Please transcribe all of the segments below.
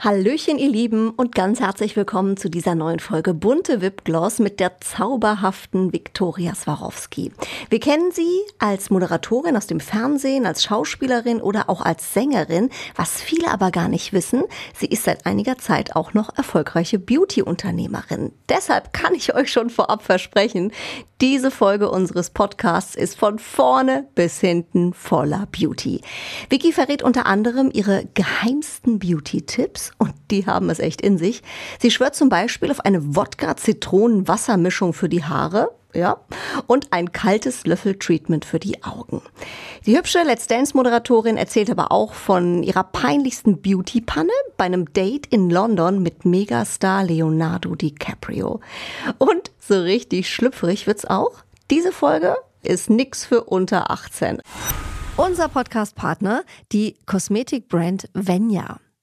Hallöchen, ihr Lieben, und ganz herzlich willkommen zu dieser neuen Folge Bunte Wipgloss mit der zauberhaften Viktoria Swarovski. Wir kennen sie als Moderatorin aus dem Fernsehen, als Schauspielerin oder auch als Sängerin. Was viele aber gar nicht wissen, sie ist seit einiger Zeit auch noch erfolgreiche Beauty-Unternehmerin. Deshalb kann ich euch schon vorab versprechen, diese Folge unseres Podcasts ist von vorne bis hinten voller Beauty. Vicky verrät unter anderem ihre geheimsten Beauty-Tipps und die haben es echt in sich. Sie schwört zum Beispiel auf eine Wodka-Zitronen-Wassermischung für die Haare ja, und ein kaltes Löffel-Treatment für die Augen. Die hübsche Let's Dance-Moderatorin erzählt aber auch von ihrer peinlichsten Beauty-Panne bei einem Date in London mit Megastar Leonardo DiCaprio. Und so richtig schlüpfrig wird's auch. Diese Folge ist nix für unter 18. Unser Podcast-Partner, die Kosmetikbrand Venya.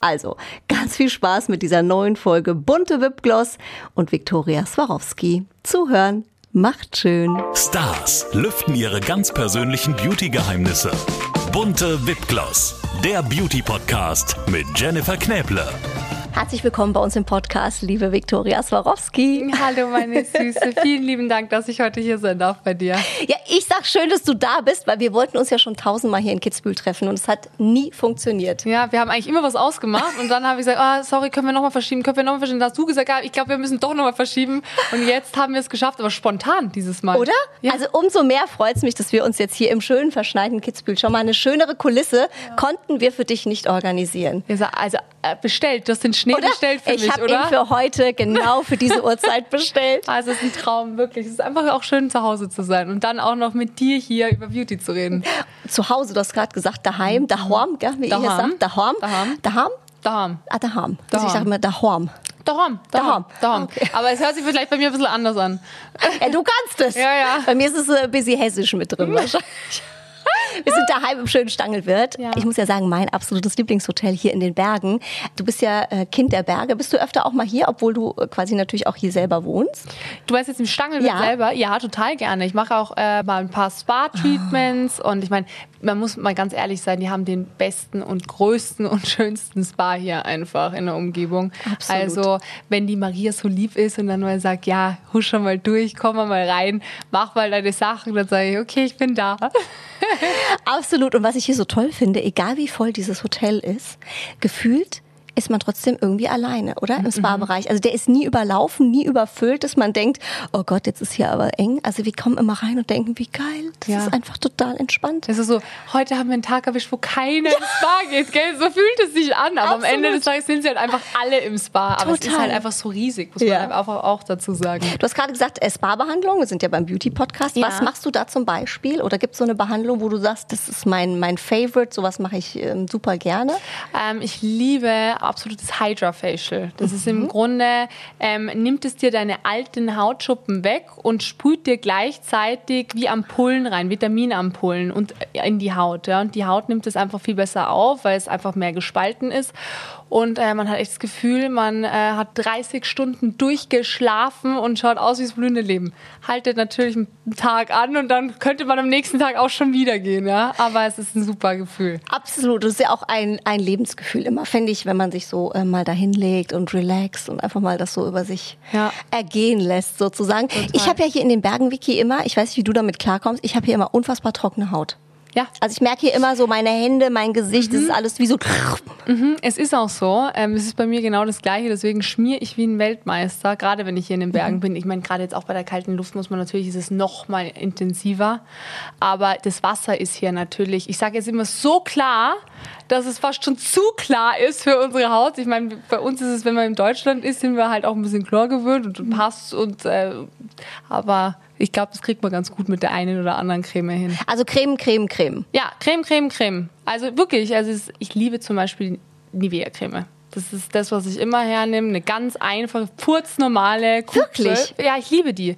also, ganz viel Spaß mit dieser neuen Folge Bunte Wipgloss und Viktoria Swarovski. Zuhören macht schön. Stars lüften ihre ganz persönlichen Beauty-Geheimnisse. Bunte Wipgloss, der Beauty-Podcast mit Jennifer Knäble. Herzlich willkommen bei uns im Podcast, liebe Viktoria Swarovski. Hallo, meine Süße. Vielen lieben Dank, dass ich heute hier sein darf bei dir. Ja, ich sag schön, dass du da bist, weil wir wollten uns ja schon tausendmal hier in Kitzbühel treffen und es hat nie funktioniert. Ja, wir haben eigentlich immer was ausgemacht und dann habe ich gesagt, oh, sorry, können wir nochmal verschieben, können wir nochmal verschieben. Da hast du gesagt, ja, ich glaube, wir müssen doch nochmal verschieben. Und jetzt haben wir es geschafft, aber spontan dieses Mal. Oder? Ja. Also umso mehr freut es mich, dass wir uns jetzt hier im schönen, verschneiten Kitzbühel schon mal eine schönere Kulisse ja. konnten wir für dich nicht organisieren. Also äh, bestellt, das sind Schnee oder? bestellt für ich mich, oder? Ich habe ihn für heute genau für diese Uhrzeit bestellt. Also es ist ein Traum, wirklich. Es ist einfach auch schön, zu Hause zu sein und dann auch noch mit dir hier über Beauty zu reden. Zu Hause, du hast gerade gesagt, daheim, daheim, gell, wie daheim. ihr sagt, daheim. Daheim. Daheim. Daheim. Ah, daheim. Also ich sage immer daheim. Daheim, daheim, daheim. Okay. Aber es hört sich vielleicht bei mir ein bisschen anders an. Ja, du kannst es. Ja, ja. Bei mir ist es ein bisschen hessisch mit drin wahrscheinlich. Wir sind daheim im schönen Stangelwirt. Ja. Ich muss ja sagen, mein absolutes Lieblingshotel hier in den Bergen. Du bist ja äh, Kind der Berge. Bist du öfter auch mal hier, obwohl du äh, quasi natürlich auch hier selber wohnst? Du weißt jetzt im Stangelwirt ja. selber? Ja, total gerne. Ich mache auch äh, mal ein paar Spa-Treatments oh. und ich meine, man muss mal ganz ehrlich sein, die haben den besten und größten und schönsten Spa hier einfach in der Umgebung. Absolut. Also, wenn die Maria so lieb ist und dann mal sagt, ja, husch schon mal durch, komm mal rein, mach mal deine Sachen, dann sage ich, okay, ich bin da. Absolut. Und was ich hier so toll finde, egal wie voll dieses Hotel ist, gefühlt ist man trotzdem irgendwie alleine, oder? Im mhm. Spa-Bereich. Also der ist nie überlaufen, nie überfüllt, dass man denkt, oh Gott, jetzt ist hier aber eng. Also wir kommen immer rein und denken, wie geil. Das ja. ist einfach total entspannt. Es ist so, heute haben wir einen Tag erwischt, wo keiner ja. ins Spa geht, gell? So fühlt es sich an. Aber Absolut. am Ende des Tages sind sie halt einfach alle im Spa. Aber total. es ist halt einfach so riesig, muss ja. man einfach auch dazu sagen. Du hast gerade gesagt, äh, Spa-Behandlung. Wir sind ja beim Beauty-Podcast. Was machst du da zum Beispiel? Oder gibt es so eine Behandlung, wo du sagst, das ist mein, mein Favorite, sowas mache ich ähm, super gerne? Ähm, ich liebe absolutes Hydra Facial. Das mhm. ist im mhm. Grunde, ähm, nimmt es dir deine alten Hautschuppen weg und sprüht dir gleichzeitig wie Ampullen rein, Vitaminampullen und äh, in die Haut. Ja? Und die Haut nimmt es einfach viel besser auf, weil es einfach mehr gespalten ist. Und äh, man hat echt das Gefühl, man äh, hat 30 Stunden durchgeschlafen und schaut aus wie das blühende Leben. Haltet natürlich einen Tag an und dann könnte man am nächsten Tag auch schon wieder gehen, ja. Aber es ist ein super Gefühl. Absolut. Das ist ja auch ein, ein Lebensgefühl immer, fände ich, wenn man sich so äh, mal dahin legt und relaxt und einfach mal das so über sich ja. ergehen lässt, sozusagen. Total. Ich habe ja hier in den Bergen, Vicky, immer, ich weiß nicht, wie du damit klarkommst, ich habe hier immer unfassbar trockene Haut. Ja. Also ich merke hier immer so meine Hände, mein Gesicht, das ist alles wie so. Es ist auch so. Ähm, es ist bei mir genau das Gleiche. Deswegen schmiere ich wie ein Weltmeister, gerade wenn ich hier in den Bergen bin. Ich meine, gerade jetzt auch bei der kalten Luft muss man natürlich, ist es noch mal intensiver. Aber das Wasser ist hier natürlich, ich sage jetzt immer so klar, dass es fast schon zu klar ist für unsere Haut. Ich meine, bei uns ist es, wenn man in Deutschland ist, sind wir halt auch ein bisschen Chlor gewöhnt und, und passt und äh, aber ich glaube, das kriegt man ganz gut mit der einen oder anderen Creme hin. Also Creme, Creme, Creme. Ja, Creme, Creme, Creme. Also wirklich, also es, ich liebe zum Beispiel Nivea-Creme. Das ist das, was ich immer hernehme. Eine ganz einfache, purz-normale Kupfer. Wirklich? Ja, ich liebe die.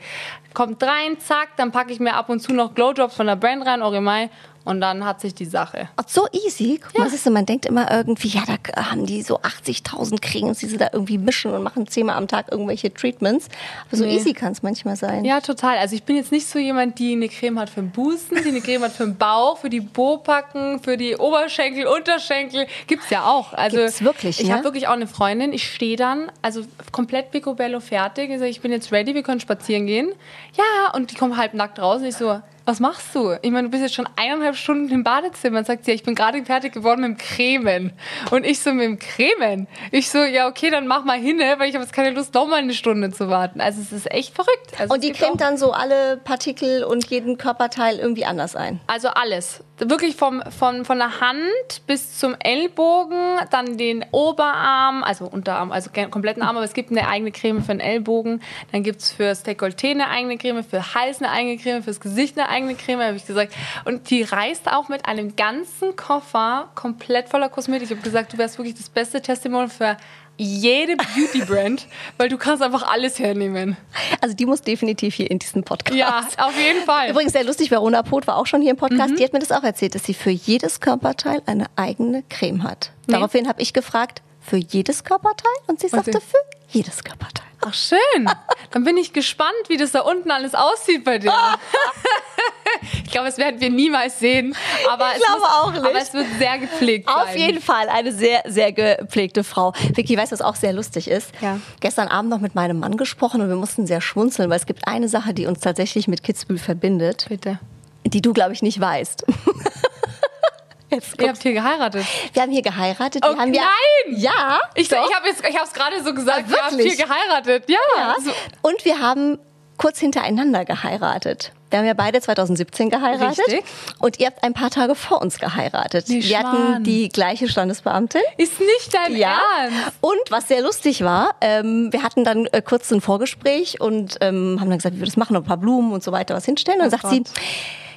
Kommt rein, zack, dann packe ich mir ab und zu noch Glowdrops von der Brand rein, Oremai. Und dann hat sich die Sache. Oh, so easy. Guck mal, siehst du, man denkt immer irgendwie, ja, da haben die so 80.000 Cremes, die sie da irgendwie mischen und machen zehnmal am Tag irgendwelche Treatments. Aber so Nee. easy kann es manchmal sein. Ja, total. Also ich bin jetzt nicht so jemand, die eine Creme hat für den Busen, die eine Creme hat für den Bauch, für die Bopacken, für die Oberschenkel, Unterschenkel. Gibt's ja auch. Also Gibt's wirklich, Ich ne? habe wirklich auch eine Freundin. Ich stehe dann, also komplett picobello fertig. Ich sage, ich bin jetzt ready, wir können spazieren gehen. Ja, und die kommt halb nackt raus und ich so, was machst du? Ich meine, du bist jetzt schon eineinhalb Stunden im Badezimmer. Und sagt sie, ja, ich bin gerade fertig geworden mit dem Cremen. Und ich so, mit dem Cremen? Ich so, ja, okay, dann mach mal hin, ne, weil ich habe jetzt keine Lust, noch mal eine Stunde zu warten. Also es ist echt verrückt. Also Und die cremt dann so alle Partikel und jeden Körperteil irgendwie anders ein. Also alles. Wirklich vom, von, von der Hand bis zum Ellbogen, dann den Oberarm, also Unterarm, also kompletten Arm, aber es gibt eine eigene Creme für den Ellbogen. Dann gibt es fürs Dekolleté eine eigene Creme, für Hals eine eigene Creme, fürs Gesicht eine eigene Creme, habe ich gesagt. Und die reist auch mit einem ganzen Koffer komplett voller Kosmetik. Ich habe gesagt, du wärst wirklich das beste Testimonial für jede Beauty-Brand, weil du kannst einfach alles hernehmen. Also die muss definitiv hier in diesen Podcast. Ja, auf jeden Fall. Übrigens sehr lustig, Verona Poth war auch schon hier im Podcast. Die hat mir das auch erzählt, dass sie für jedes Körperteil eine eigene Creme hat. Nee. Daraufhin habe ich gefragt, für jedes Körperteil? Und sie sagte, sie- für jedes Körperteil. Ach schön. Dann bin ich gespannt, wie das da unten alles aussieht bei dir. ich glaube, das werden wir niemals sehen. Aber, Ich es, glaube muss, auch nicht. aber es wird sehr gepflegt Auf sein. jeden Fall eine sehr, sehr gepflegte Frau. Vicky, weißt du, was auch sehr lustig ist? Ja. Gestern Abend noch mit meinem Mann gesprochen und wir mussten sehr schmunzeln, weil es gibt eine Sache, die uns tatsächlich mit Kitzbühel verbindet, Bitte. die du, glaube ich, nicht weißt. Jetzt Ihr habt hier geheiratet. wir haben hier geheiratet. Oh, wir haben ja, nein! ja, Ich, doch. ich habe es ich hab's gerade so gesagt. Ah, habt wirklich? hier geheiratet. Ja. Ja. Und wir haben kurz hintereinander geheiratet. Wir haben ja beide 2017 geheiratet. Richtig. Und ihr habt ein paar Tage vor uns geheiratet. Nee, wir hatten die gleiche Standesbeamtin. Ist nicht dein Ja. Ernst. Und was sehr lustig war, ähm, wir hatten dann äh, kurz ein Vorgespräch und ähm, haben dann gesagt, wie wir das machen, noch ein paar Blumen und so weiter was hinstellen. Und dann sagt sie,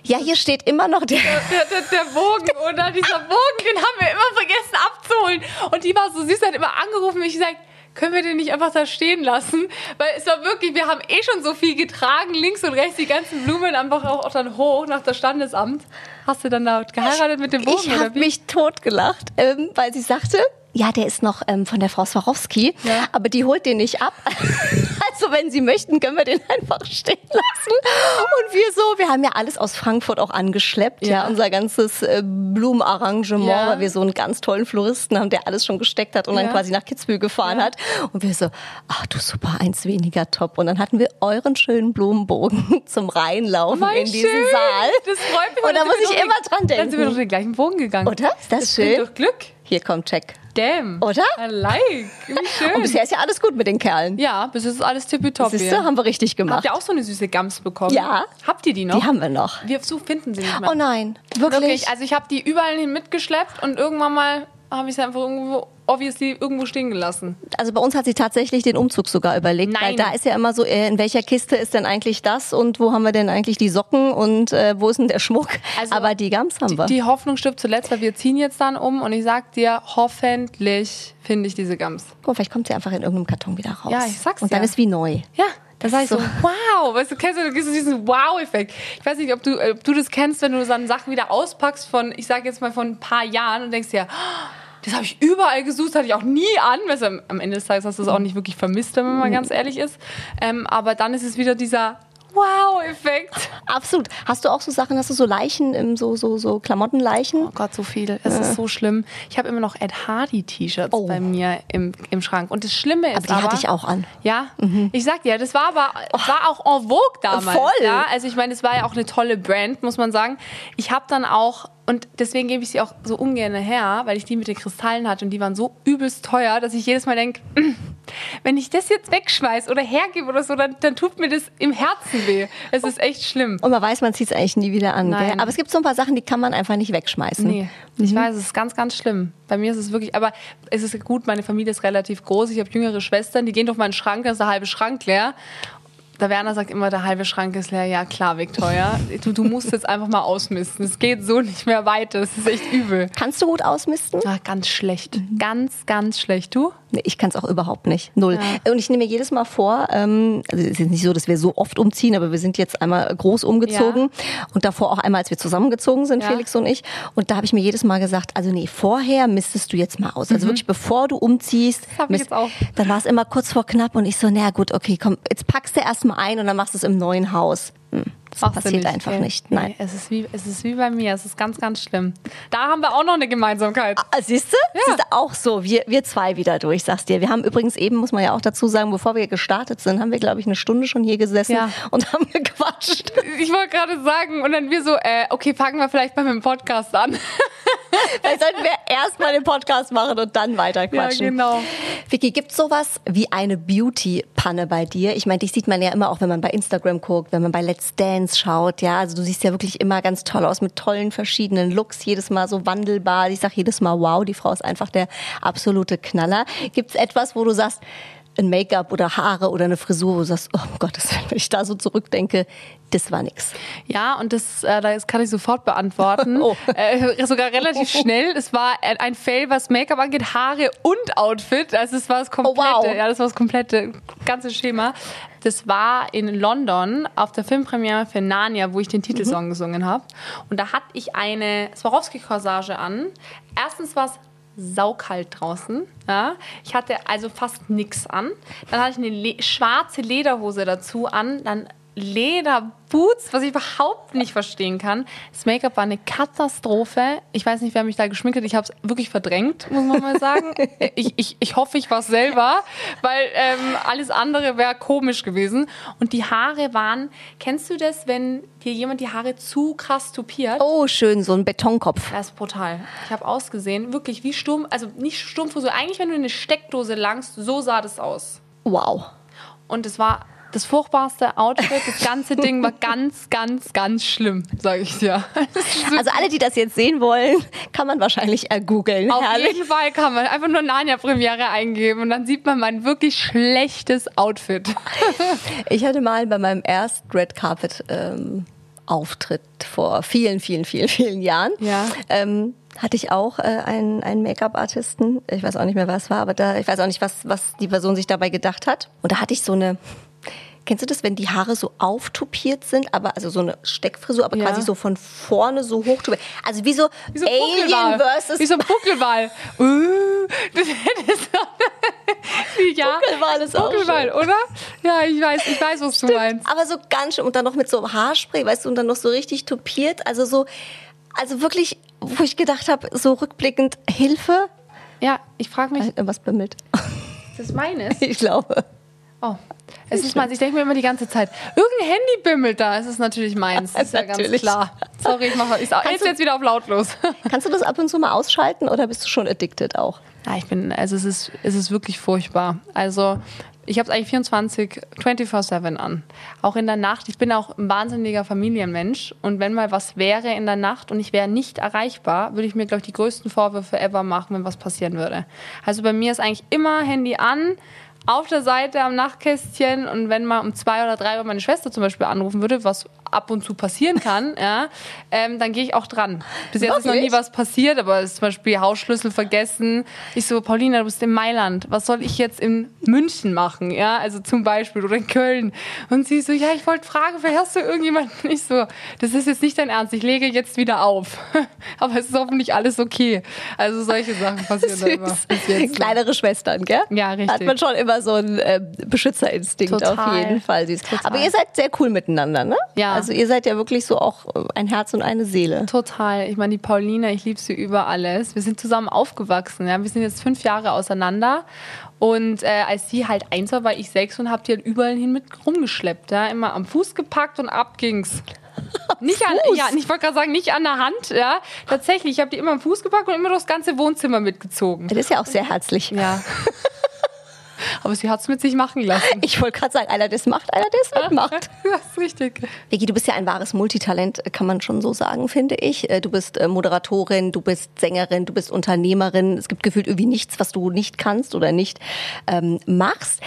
ja, hier steht immer noch der. Der, der, der Bogen, oder? Dieser Bogen, den haben wir immer vergessen abzuholen. Und die war so süß, hat immer angerufen und ich gesagt, können wir den nicht einfach da stehen lassen? Weil es war wirklich, wir haben eh schon so viel getragen, links und rechts, die ganzen Blumen einfach auch, auch dann hoch nach das Standesamt. Hast du dann da geheiratet mit dem Bogen, Ich habe mich totgelacht, ähm, weil sie sagte, ja, der ist noch ähm, von der Frau Swarovski, Ja. aber die holt den nicht ab. also wenn Sie möchten, können wir den einfach stehen lassen. Und wir so, wir haben ja alles aus Frankfurt auch angeschleppt, ja, Ja. unser ganzes äh, Blumenarrangement, Ja. weil wir so einen ganz tollen Floristen haben, der alles schon gesteckt hat und dann quasi nach Kitzbühel gefahren hat. Und wir so, ach du super, eins weniger top. Und dann hatten wir euren schönen Blumenbogen zum Reinlaufen Mein in diesen schön. Saal. Das freut mich. Und da muss ich immer dran Dann sind wir denken. doch den gleichen Bogen gegangen. Oder? Ist das, Das schön? doch Glück. Hier kommt Check. Damn. Oder? I like. Wie schön. Und bisher ist ja alles gut mit den Kerlen. ja, bis jetzt ist alles tippitoppi. Siehst du, haben wir richtig Habt gemacht. ihr auch so eine süße Gams bekommen? Ja. Habt ihr die noch? Die haben wir noch. Wir so finden sie nicht mehr. Oh nein, wirklich? Wirklich, also ich habe die überall hin mitgeschleppt und irgendwann mal habe ich sie einfach irgendwo, obviously, irgendwo stehen gelassen. Also bei uns hat sie tatsächlich den Umzug sogar überlegt, weil Nein. da ist ja immer so, äh, in welcher Kiste ist denn eigentlich das und wo haben wir denn eigentlich die Socken und äh, wo ist denn der Schmuck? Also, Aber die Gams haben wir. Die, Hoffnung stirbt zuletzt, weil wir ziehen jetzt dann um und ich sag dir, hoffentlich finde ich diese Gams. Guck mal, vielleicht kommt sie einfach in irgendeinem Karton wieder raus. Ja, ich sag's Und dann ja. ist wie neu. Ja, da sag ich so, so. wow, weißt du, kennst du, du diesen Wow-Effekt. Ich weiß nicht, ob du, ob du das kennst, wenn du dann Sachen wieder auspackst von, ich sag jetzt mal von ein paar Jahren und denkst dir, "Oh, das habe ich überall gesucht, hatte ich auch nie an. Du, am- am Ende des Tages hast du es auch nicht wirklich vermisst, wenn man mal ganz ehrlich ist. Ähm, aber dann ist es wieder dieser Wow-Effekt. Absolut. Hast du auch so Sachen, hast du so Leichen, im, so, so, so Klamottenleichen? Oh Gott, so viel. Es ist so schlimm. Ich habe immer noch Ed Hardy-T-Shirts Oh. bei mir im, im Schrank. Und das Schlimme ist Aber die aber, hatte ich auch an. Ja, ich sag dir, das war aber war auch en vogue damals. Voll. Ja? Also ich meine, es war ja auch eine tolle Brand, muss man sagen. Ich habe dann auch und deswegen gebe ich sie auch so ungern her, weil ich die mit den Kristallen hatte und die waren so übelst teuer, dass ich jedes Mal denke, wenn ich das jetzt wegschmeiß oder hergebe oder so, dann, dann tut mir das im Herzen weh. Es ist echt schlimm. Und man weiß, man zieht es eigentlich nie wieder an. Nein. Gell? Aber es gibt so ein paar Sachen, die kann man einfach nicht wegschmeißen. Nee, ich weiß, es ist ganz, ganz schlimm. Bei mir ist es wirklich, aber es ist gut, meine Familie ist relativ groß. Ich habe jüngere Schwestern, die gehen durch meinen Schrank, da ist der halbe Schrank leer. Der Werner sagt immer, der halbe Schrank ist leer. Ja, klar, Victoria. Du, du musst jetzt einfach mal ausmisten. Es geht so nicht mehr weiter. Es ist echt übel. Kannst du gut ausmisten? Ah, ganz schlecht. Ganz, ganz schlecht. Du? Nee, ich kann es auch überhaupt nicht. Null. Und ich nehme mir jedes Mal vor, ähm, also es ist nicht so, dass wir so oft umziehen, aber wir sind jetzt einmal groß umgezogen und davor auch einmal, als wir zusammengezogen sind, Ja. Felix und ich. Und da habe ich mir jedes Mal gesagt, also nee, vorher mistest du jetzt mal aus. Also wirklich, bevor du umziehst, Mhm. hab ich misst- jetzt auch. dann war es immer kurz vor knapp und ich so, na gut, okay, komm, jetzt packst du erst mal ein und dann machst du es im neuen Haus. Hm, das Machst passiert nicht, einfach gell? nicht. Nein. Nee, es, ist wie, es ist wie bei mir. Es ist ganz, ganz schlimm. Da haben wir auch noch eine Gemeinsamkeit. Ah, Siehst du? Ja. Siehst du auch so. Wir, wir zwei wieder durch, sagst dir. Wir haben übrigens eben, muss man ja auch dazu sagen, bevor wir gestartet sind, haben wir, glaube ich, eine Stunde schon hier gesessen Ja. und haben gequatscht. Ich wollte gerade sagen, und dann wir so, äh, okay, fangen wir vielleicht mal mit dem Podcast an. Vielleicht sollten wir erst mal den Podcast machen und dann weiter quatschen. Ja, genau. Vicky, gibt's sowas wie eine Beauty-Panne bei dir? Ich meine, dich sieht man ja immer auch, wenn man bei Instagram guckt, wenn man bei Let's Dance schaut. Ja, also du siehst ja wirklich immer ganz toll aus mit tollen verschiedenen Looks, jedes Mal so wandelbar. Ich sag jedes Mal, wow, die Frau ist einfach der absolute Knaller. Gibt's etwas, wo du sagst, ein Make-up oder Haare oder eine Frisur, wo du sagst, oh Gott, wenn ich da so zurückdenke, das war nix. Ja, und das, äh, das kann ich sofort beantworten. Oh. Äh, sogar relativ schnell. Es war ein Fail, was Make-up angeht, Haare und Outfit. Also es war das komplette, Oh, wow. ja, das war das komplette ganze Schema. Das war in London auf der Filmpremiere für Narnia, wo ich den Mhm. Titelsong gesungen habe. Und da hatte ich eine Swarovski-Corsage an. Erstens war es saukalt draußen. Ja. Ich hatte also fast nichts an. Dann hatte ich eine le schwarze Lederhose dazu an. Dann Lederboots, was ich überhaupt nicht verstehen kann. Das Make-up war eine Katastrophe. Ich weiß nicht, wer mich da geschminkt hat. Ich habe es wirklich verdrängt, muss man mal sagen. ich, ich, ich hoffe, ich war es selber, weil ähm, alles andere wäre komisch gewesen. Und die Haare waren, kennst du das, wenn dir jemand die Haare zu krass tupiert? Oh, schön, so ein Betonkopf. Das ist brutal. Ich habe ausgesehen, wirklich wie Sturm, also nicht Sturmfrisur, eigentlich wenn du eine Steckdose langst, so sah das aus. Wow. Und es war das furchtbarste Outfit, das ganze Ding war ganz, ganz, ganz schlimm, sage ich dir. Also alle, die das jetzt sehen wollen, kann man wahrscheinlich ergoogeln. Auf Herrlich. jeden Fall kann man einfach nur Narnia-Premiere eingeben und dann sieht man mein wirklich schlechtes Outfit. Ich hatte mal bei meinem ersten Red Carpet ähm, Auftritt vor vielen, vielen, vielen, vielen Jahren. Ja. Ähm, hatte ich auch äh, einen, einen Make-up-Artisten. Ich weiß auch nicht mehr, was es war, aber da, ich weiß auch nicht, was, was die Person sich dabei gedacht hat. Und da hatte ich so eine, kennst du das, wenn die Haare so auftupiert sind, aber also so eine Steckfrisur, aber Ja. quasi so von vorne so hochtupiert. Also wie so, Wie so Alien Buckelwal. versus Wie so ein Buckelwal. Uh, das hätte so. ja, Buckelwal ist auch Buckelwal, oder? Ja, ich weiß, ich weiß, was du meinst. Aber so ganz schön und dann noch mit so Haarspray, weißt du, und dann noch so richtig tupiert. Also so, also wirklich, wo ich gedacht habe, so rückblickend, Hilfe. Ja, ich frage mich, Äh, Was bimmelt? ist das meines? Ich glaube. Oh, es ist meins. Ich denke mir immer die ganze Zeit, irgendein Handy bimmelt da. Es ist natürlich meins. Das ist ja ganz klar. Sorry, ich mache ich jetzt, du- jetzt wieder auf lautlos. Kannst du das ab und zu mal ausschalten oder bist du schon addicted auch? Ja, ich bin, also es ist, es ist wirklich furchtbar. Also ich habe es eigentlich 24, 24-7 an. Auch in der Nacht. Ich bin auch ein wahnsinniger Familienmensch. Und wenn mal was wäre in der Nacht und ich wäre nicht erreichbar, würde ich mir, glaube ich, die größten Vorwürfe ever machen, wenn was passieren würde. Also bei mir ist eigentlich immer Handy an, auf der Seite am Nachtkästchen. Und wenn mal um zwei oder drei Uhr meine Schwester zum Beispiel anrufen würde, was ab und zu passieren kann, ja, ähm, dann gehe ich auch dran. Bis jetzt ist noch nie was passiert, aber es ist zum Beispiel Hausschlüssel vergessen. Ich so, Paulina, du bist in Mailand. Was soll ich jetzt in München machen? Ja, also zum Beispiel oder in Köln. Und sie so, ja, ich wollte fragen, vielleicht hast du irgendjemanden? Ich so, das ist jetzt nicht dein Ernst. Ich lege jetzt wieder auf. aber es ist hoffentlich alles okay. Also solche Sachen passieren da immer. Bis jetzt. Kleinere Schwestern, gell? Ja, richtig. Hat man schon immer so einen äh, Beschützerinstinkt Total. auf jeden Fall. Süß. Total. Aber ihr seid sehr cool miteinander, ne? Ja. Also ihr seid ja wirklich so auch ein Herz und eine Seele. Total. Ich meine, die Paulina, ich liebe sie über alles. Wir sind zusammen aufgewachsen. Ja? Wir sind jetzt fünf Jahre auseinander. Und äh, als sie halt eins war, war ich sechs und hab die halt überall hin mit rumgeschleppt. Ja? Immer am Fuß gepackt und ab ging's. Nicht an, Fuß? ja, ich wollte gerade sagen, nicht an der Hand, ja. Tatsächlich, ich habe die immer am Fuß gepackt und immer durchs ganze Wohnzimmer mitgezogen. Das ist ja auch sehr herzlich. Ja. Aber sie hat's mit sich machen lassen. Ich wollte gerade sagen, einer das macht, einer das mitmacht. Das ist richtig. Vicky, du bist ja ein wahres Multitalent, kann man schon so sagen, finde ich. Äh, Du bist äh, Moderatorin, du bist Sängerin, du bist Unternehmerin. Es gibt gefühlt irgendwie nichts, was du nicht kannst oder nicht ähm, machst.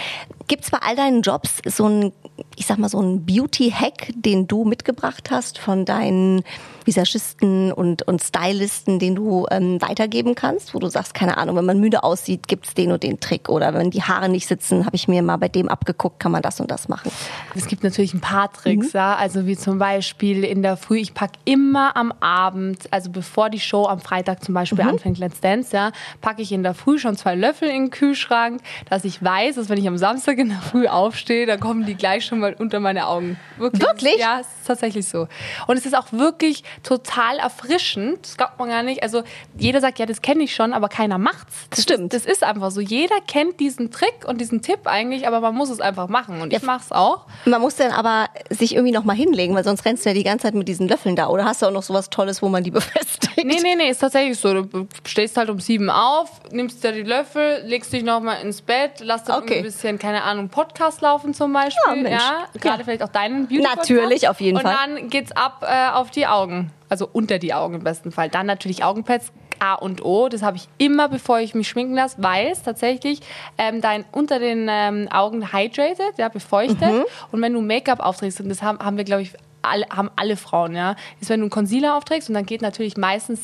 Gibt es bei all deinen Jobs so ein, ich sag mal, so ein Beauty-Hack, den du mitgebracht hast von deinen Visagisten und, und Stylisten, den du ähm, weitergeben kannst, wo du sagst, keine Ahnung, wenn man müde aussieht, gibt's den und den Trick. Oder wenn die Haare nicht sitzen, habe ich mir mal bei dem abgeguckt, kann man das und das machen. Es gibt natürlich ein paar Tricks, ja. Also wie zum Beispiel in der Früh, ich packe immer am Abend, also bevor die Show am Freitag zum Beispiel anfängt, Let's Dance, ja, packe ich in der Früh schon zwei Löffel in den Kühlschrank, dass ich weiß, dass wenn ich am Samstag in der Früh aufstehe, dann kommen die gleich schon mal unter meine Augen. Wirklich? Wirklich? Ja, es ist tatsächlich so. Und es ist auch wirklich total erfrischend. Das glaubt man gar nicht. Also jeder sagt, ja, das kenne ich schon, aber keiner macht's. Das Stimmt. Ist, das ist einfach so. Jeder kennt diesen Trick und diesen Tipp eigentlich, aber man muss es einfach machen. Und ich mache es auch. Man muss dann aber sich irgendwie noch mal hinlegen, weil sonst rennst du ja die ganze Zeit mit diesen Löffeln da. Oder hast du auch noch sowas Tolles, wo man die befestigt? Nee, nee, nee, ist tatsächlich so. Du stehst halt um sieben auf, nimmst dir die Löffel, legst dich nochmal ins Bett, lass dann Okay. ein bisschen, keine Ahnung, Podcast laufen zum Beispiel. Ja, Mensch. Gerade Ja. vielleicht auch deinen beauty Natürlich, auf jeden und Fall. Und dann geht's ab äh, auf die Augen. Also unter die Augen im besten Fall. Dann natürlich Augenpads. A und O, das habe ich immer, bevor ich mich schminken lasse, weil es tatsächlich ähm, dein unter den ähm, Augen hydrated, ja, befeuchtet. Mhm. Und wenn du Make-up aufträgst, und das haben, haben wir, glaube ich, alle, haben alle Frauen, ja, ist, wenn du einen Concealer aufträgst und dann geht natürlich meistens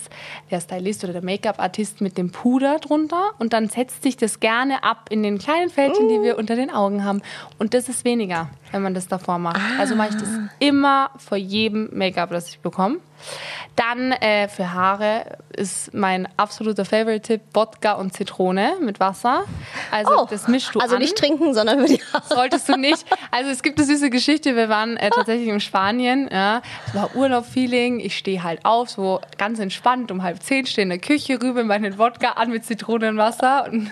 der Stylist oder der Make-up-Artist mit dem Puder drunter und dann setzt sich das gerne ab in den kleinen Fältchen, die wir unter den Augen haben. Und das ist weniger, wenn man das davor macht. Also mache ich das immer vor jedem Make-up, das ich bekomme. Dann äh, für Haare ist mein absoluter Favorite-Tipp Wodka und Zitrone mit Wasser. Also das mischst du Also an. nicht trinken, sondern für die Haare. Solltest du nicht. Also es gibt eine süße Geschichte. Wir waren äh, tatsächlich in Spanien. Ja. Es war Urlaub-Feeling. Ich stehe halt auf, so ganz entspannt. Um halb zehn stehe in der Küche, rübe meinen Wodka an mit Zitronenwasser. Und,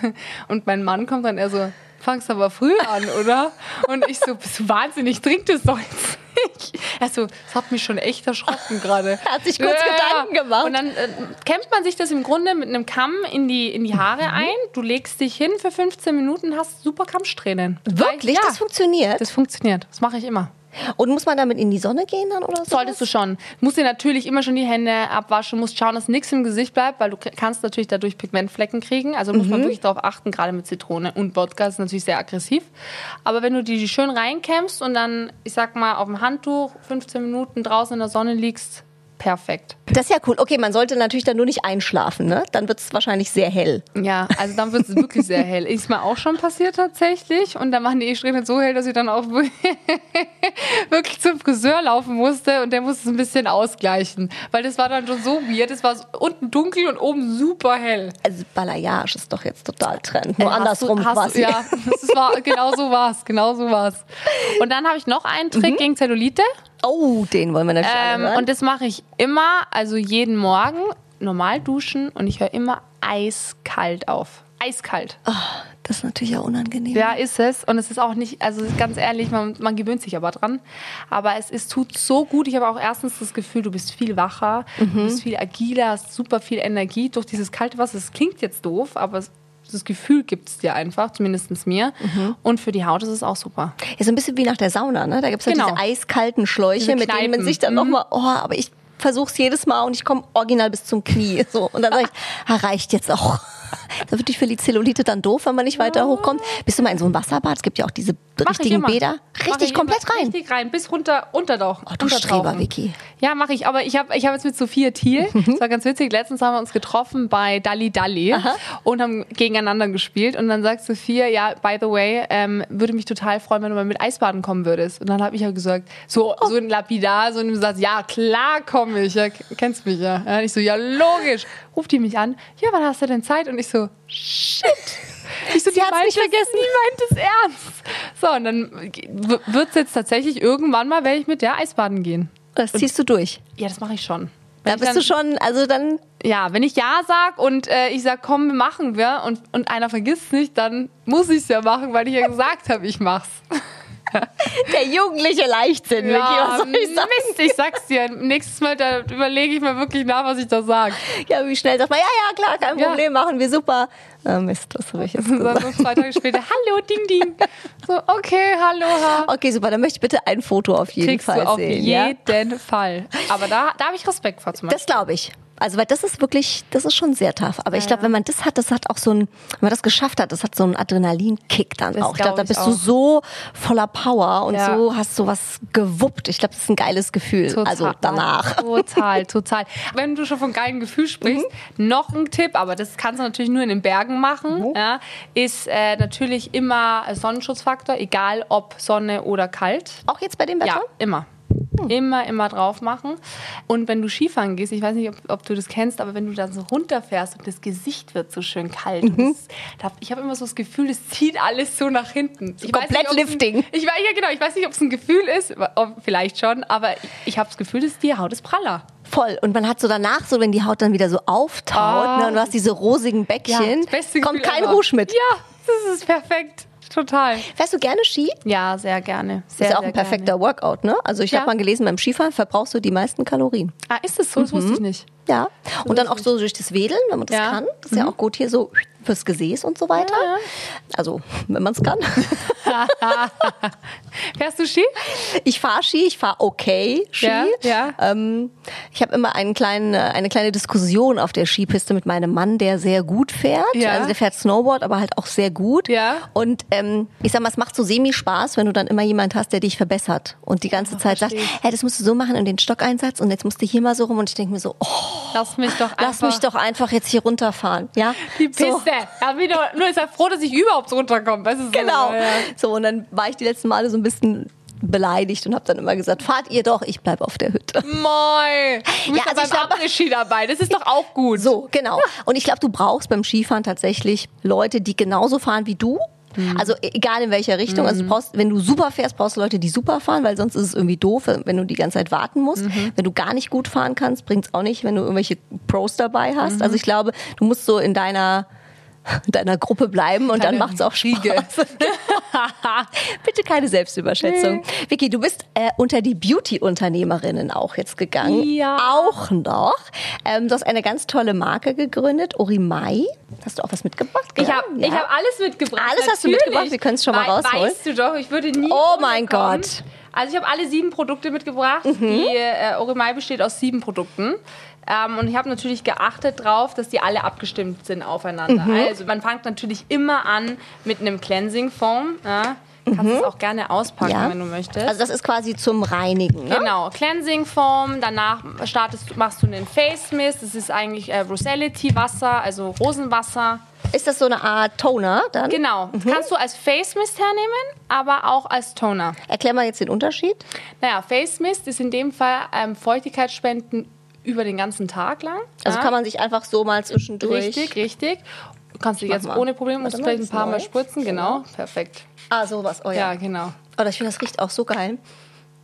und mein Mann kommt dann, er so, fangst aber früh an, oder? Und ich so, bist du wahnsinnig, trink das doch jetzt nicht. Er so, das hat mich schon echt erschrocken gerade. Er hat sich kurz Gedanken gemacht. Und dann äh, kämmt man sich das im Grunde mit einem Kamm in die, in die Haare Mhm. ein. Du legst dich hin für 15 Minuten, hast super Kammsträhnen. Wirklich? Ja, Das funktioniert? das funktioniert. Das mache ich immer. Und muss man damit in die Sonne gehen dann oder so? Solltest du schon. Musst dir natürlich immer schon die Hände abwaschen, musst schauen, dass nichts im Gesicht bleibt, weil du kannst natürlich dadurch Pigmentflecken kriegen. Also muss man Mhm. wirklich darauf achten, gerade mit Zitrone und Wodka ist natürlich sehr aggressiv. Aber wenn du die schön reinkämmst und dann, ich sag mal, auf dem Handtuch 15 Minuten draußen in der Sonne liegst, perfekt. Das ist ja cool. Okay, man sollte natürlich dann nur nicht einschlafen, ne? Dann wird es wahrscheinlich sehr hell. Ja, also dann wird es wirklich sehr hell. Ist mir auch schon passiert tatsächlich. Und dann waren die E-Strähnen so hell, dass ich dann auch wirklich zum Friseur laufen musste und der musste es ein bisschen ausgleichen. Weil das war dann schon so weird. Es war unten dunkel und oben super hell. Also Balayage ist doch jetzt total Trend. Nur Äh, hast andersrum du, hast quasi. Du, ja, das war, genau so war's, genau so war's. Und dann habe ich noch einen Trick gegen Zellulite. Oh, den wollen wir natürlich Ähm, und das mache ich immer, also jeden Morgen normal duschen und ich höre immer eiskalt auf. Eiskalt. das ist natürlich auch unangenehm. Ja, ist es. Und es ist auch nicht, also ganz ehrlich, man, man gewöhnt sich aber dran. Aber es ist, tut so gut. Ich habe auch erstens das Gefühl, du bist viel wacher, du bist viel agiler, hast super viel Energie durch dieses kalte Wasser. Das klingt jetzt doof, aber es, das Gefühl gibt es dir einfach, zumindest mir. Und für die Haut ist es auch super. Ist so ein bisschen wie nach der Sauna, ne? Da gibt es ja Genau. diese eiskalten Schläuche, Diese mit denen man sich dann Mhm. nochmal, oh, aber ich versuche es jedes Mal und ich komme original bis zum Knie. So. Und dann sage ich, ah, reicht jetzt auch. Das wird für die Zellulite dann doof, wenn man nicht weiter hochkommt. Bist du mal in so einem Wasserbad? Es gibt ja auch diese Mach ich richtigen. Bäder. Richtig ich komplett rein. Richtig rein, bis runter, untertauchen. Oh, du. Streber, Vicky. Ja, mache ich. Aber ich habe ich hab jetzt mit Sophia Thiel, Mhm. das war ganz witzig, letztens haben wir uns getroffen bei Dalli Dalli und haben gegeneinander gespielt. Und dann sagt Sophia, ja, by the way, ähm, würde mich total freuen, wenn du mal mit Eisbaden kommen würdest. Und dann habe ich ja gesagt, so, so ein Lapidar, so in einem Satz, ja, klar komme ich, ja, kennst mich ja. ja. Ich so, ja, logisch. Ruft die mich an, ja, wann hast du denn Zeit? Und ich so, shit. Ich so, die meint nicht es- vergessen. Die meint es ernst. So, und dann wird es jetzt tatsächlich irgendwann mal, werde ich mit der Eisbaden gehen. Das ziehst du durch. Ja, das mache ich schon. Da Wenn ich bist dann- du schon, also dann Ja, wenn ich Ja sag und äh, ich sag, komm, machen wir und, und einer vergisst nicht, dann muss ich es ja machen, weil ich ja gesagt habe, ich mach's. Der jugendliche Leichtsinn, Vicky, was soll ich sagen? Mist, ich sag's dir. Nächstes Mal, da überlege ich mir wirklich nach, was ich da sage. Ja, wie schnell sagt man, ja, ja, klar, kein Ja. Problem, machen wir super. Ah, Mist, was habe ich jetzt gesagt? so zwei Tage später, hallo, ding, ding. So, okay, hallo, ha. Okay, super, dann möchte ich bitte ein Foto auf jeden Kriegst Fall du auf sehen. ja? jeden Fall. Aber da, da habe ich Respekt vor zum Beispiel. Das glaube ich. Also, weil das ist wirklich, das ist schon sehr tough. Aber ich glaube, wenn man das hat, das hat auch so ein, wenn man das geschafft hat, das hat so einen Adrenalinkick dann auch. Ich glaube, da glaub bist du auch. so voller Power und Ja. so hast du was gewuppt. Ich glaube, das ist ein geiles Gefühl. Total, Also danach. Total, total. Wenn du schon von geilen Gefühl sprichst, Mhm. noch ein Tipp, aber das kannst du natürlich nur in den Bergen machen, Mhm. ja, ist äh, natürlich immer Sonnenschutzfaktor, egal ob Sonne oder kalt. Auch jetzt bei dem Wetter? Ja, immer. Immer, immer drauf machen. Und wenn du Skifahren gehst, ich weiß nicht, ob, ob du das kennst, aber wenn du dann so runterfährst und das Gesicht wird so schön kalt. Mhm. Das, da, ich habe immer so das Gefühl, es zieht alles so nach hinten. Ich komplett nicht, ob's ein- Lifting. Ich weiß, ja, genau. Ich weiß nicht, ob es ein Gefühl ist, ob, vielleicht schon, aber ich, ich habe das Gefühl, dass die Haut ist praller. Voll. Und man hat so danach, so wenn die Haut dann wieder so auftaut, Ah. ne, und du hast diese rosigen Bäckchen, das beste kommt kein ever. Rouge mit. Ja, das ist perfekt. Total. Fährst du gerne Ski? Ja, sehr gerne. Sehr, ist ja auch ein perfekter Workout, ne? Also ich Ja. habe mal gelesen, beim Skifahren verbrauchst du die meisten Kalorien. Gerne. Ah, ist das so? Das wusste ich nicht. Ja. Und dann auch so durch das Wedeln, wenn man das Ja. kann. Das ist ja auch gut hier so fürs Gesäß und so weiter. Ja. Also, wenn man es kann. Fährst du Ski? Ich fahre Ski, ich fahre okay Ski. Ja, ja. Ähm, ich habe immer einen kleinen, äh, eine kleine Diskussion auf der Skipiste mit meinem Mann, der sehr gut fährt. Ja. Also der fährt Snowboard, aber halt auch sehr gut. Ja. Und ähm, ich sag mal, es macht so semi-Spaß, wenn du dann immer jemand hast, der dich verbessert und die ganze Zeit sagt, verstehe hey, das musst du so machen und den Stockeinsatz und jetzt musst du hier mal so rum und ich denke mir so, oh, Lass mich doch einfach. lass mich doch einfach jetzt hier runterfahren. Ja? Die Piste. So. Ja, wie nur, ist er froh, dass ich überhaupt runterkomme. So, Genau. Ja. So, und dann war ich die letzten Male so ein bisschen beleidigt und habe dann immer gesagt, fahrt ihr doch, ich bleib auf der Hütte. Moi. Du bist Ja, also ich beim glaub- dabei. Das ist doch auch gut. So, genau. Und ich glaube, du brauchst beim Skifahren tatsächlich Leute, die genauso fahren wie du. Mhm. Also egal in welcher Richtung. Also du brauchst, wenn du super fährst, brauchst du Leute, die super fahren, weil sonst ist es irgendwie doof, wenn du die ganze Zeit warten musst. Mhm. Wenn du gar nicht gut fahren kannst, bringt's auch nicht, wenn du irgendwelche Pros dabei hast. Mhm. Also ich glaube, du musst so in deiner in deiner Gruppe bleiben und dann Deine macht's auch. Spaß. Bitte keine Selbstüberschätzung. Vicky, du bist äh, unter die Beauty-Unternehmerinnen auch jetzt gegangen. Ja. Auch noch. Ähm, du hast eine ganz tolle Marke gegründet, Orimai. Hast du auch was mitgebracht? Ich gell? habe Ja. ich hab alles mitgebracht. Alles hast du natürlich. mitgebracht? Wir können's schon mal Wei- rausholen. Weißt du doch, ich würde nie. Oh mein. Gott. Also ich habe alle sieben Produkte mitgebracht. Mhm. Die äh, Orimai besteht aus sieben Produkten. Ähm, und ich habe natürlich geachtet darauf, dass die alle abgestimmt sind aufeinander. Mhm. Also man fängt natürlich immer an mit einem Cleansing Foam. Ja? Kannst es auch gerne auspacken, Mhm. Ja. wenn du möchtest. Also das ist quasi zum Reinigen. Ne? Genau, Cleansing Foam, danach startest, machst du einen Face Mist, das ist eigentlich äh, Rosellity Wasser, also Rosenwasser. Ist das so eine Art Toner dann? Genau, kannst du als Face Mist hernehmen, aber auch als Toner. Erklär mal jetzt den Unterschied. Naja, Face Mist ist in dem Fall ähm, Feuchtigkeitsspenden über den ganzen Tag lang. Also ja? kann man sich einfach so mal zwischendurch. Richtig, richtig. Kannst du jetzt mal. ohne Probleme, musst du vielleicht ein paar Mal spritzen, genau. Perfekt. Ah, sowas. Oh Ja, ja. genau. Oder ich finde, das riecht auch so geil.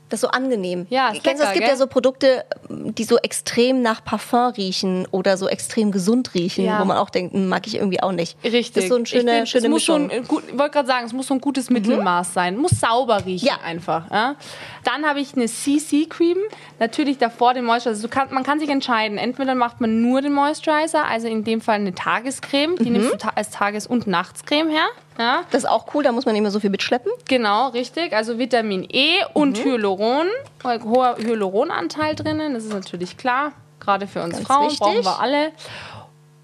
Das ist so angenehm. Ja, ist Kennst du, es gibt gell? ja so Produkte, die so extrem nach Parfum riechen oder so extrem gesund riechen, Ja. wo man auch denkt, hm, mag ich irgendwie auch nicht. Richtig. Das ist so Ich schöne, find, schöne es muss Mischung. ein, gut, ich wollte gerade sagen, es muss so ein gutes Mittelmaß sein. Muss sauber riechen Ja. einfach. Ja? Dann habe ich eine CC-Cream. Natürlich davor den Moisturizer. Also kann, man kann sich entscheiden. Entweder macht man nur den Moisturizer, also in dem Fall eine Tagescreme. Die nimmst du ta als Tages- und Nachtscreme her. Ja? Das ist auch cool, da muss man nicht mehr so viel mitschleppen. Genau, richtig. Also Vitamin E und Hyaluron. äh, Hoher Hyaluronanteil drinnen, das ist natürlich klar. Gerade für uns Ganz Frauen wichtig. brauchen wir alle.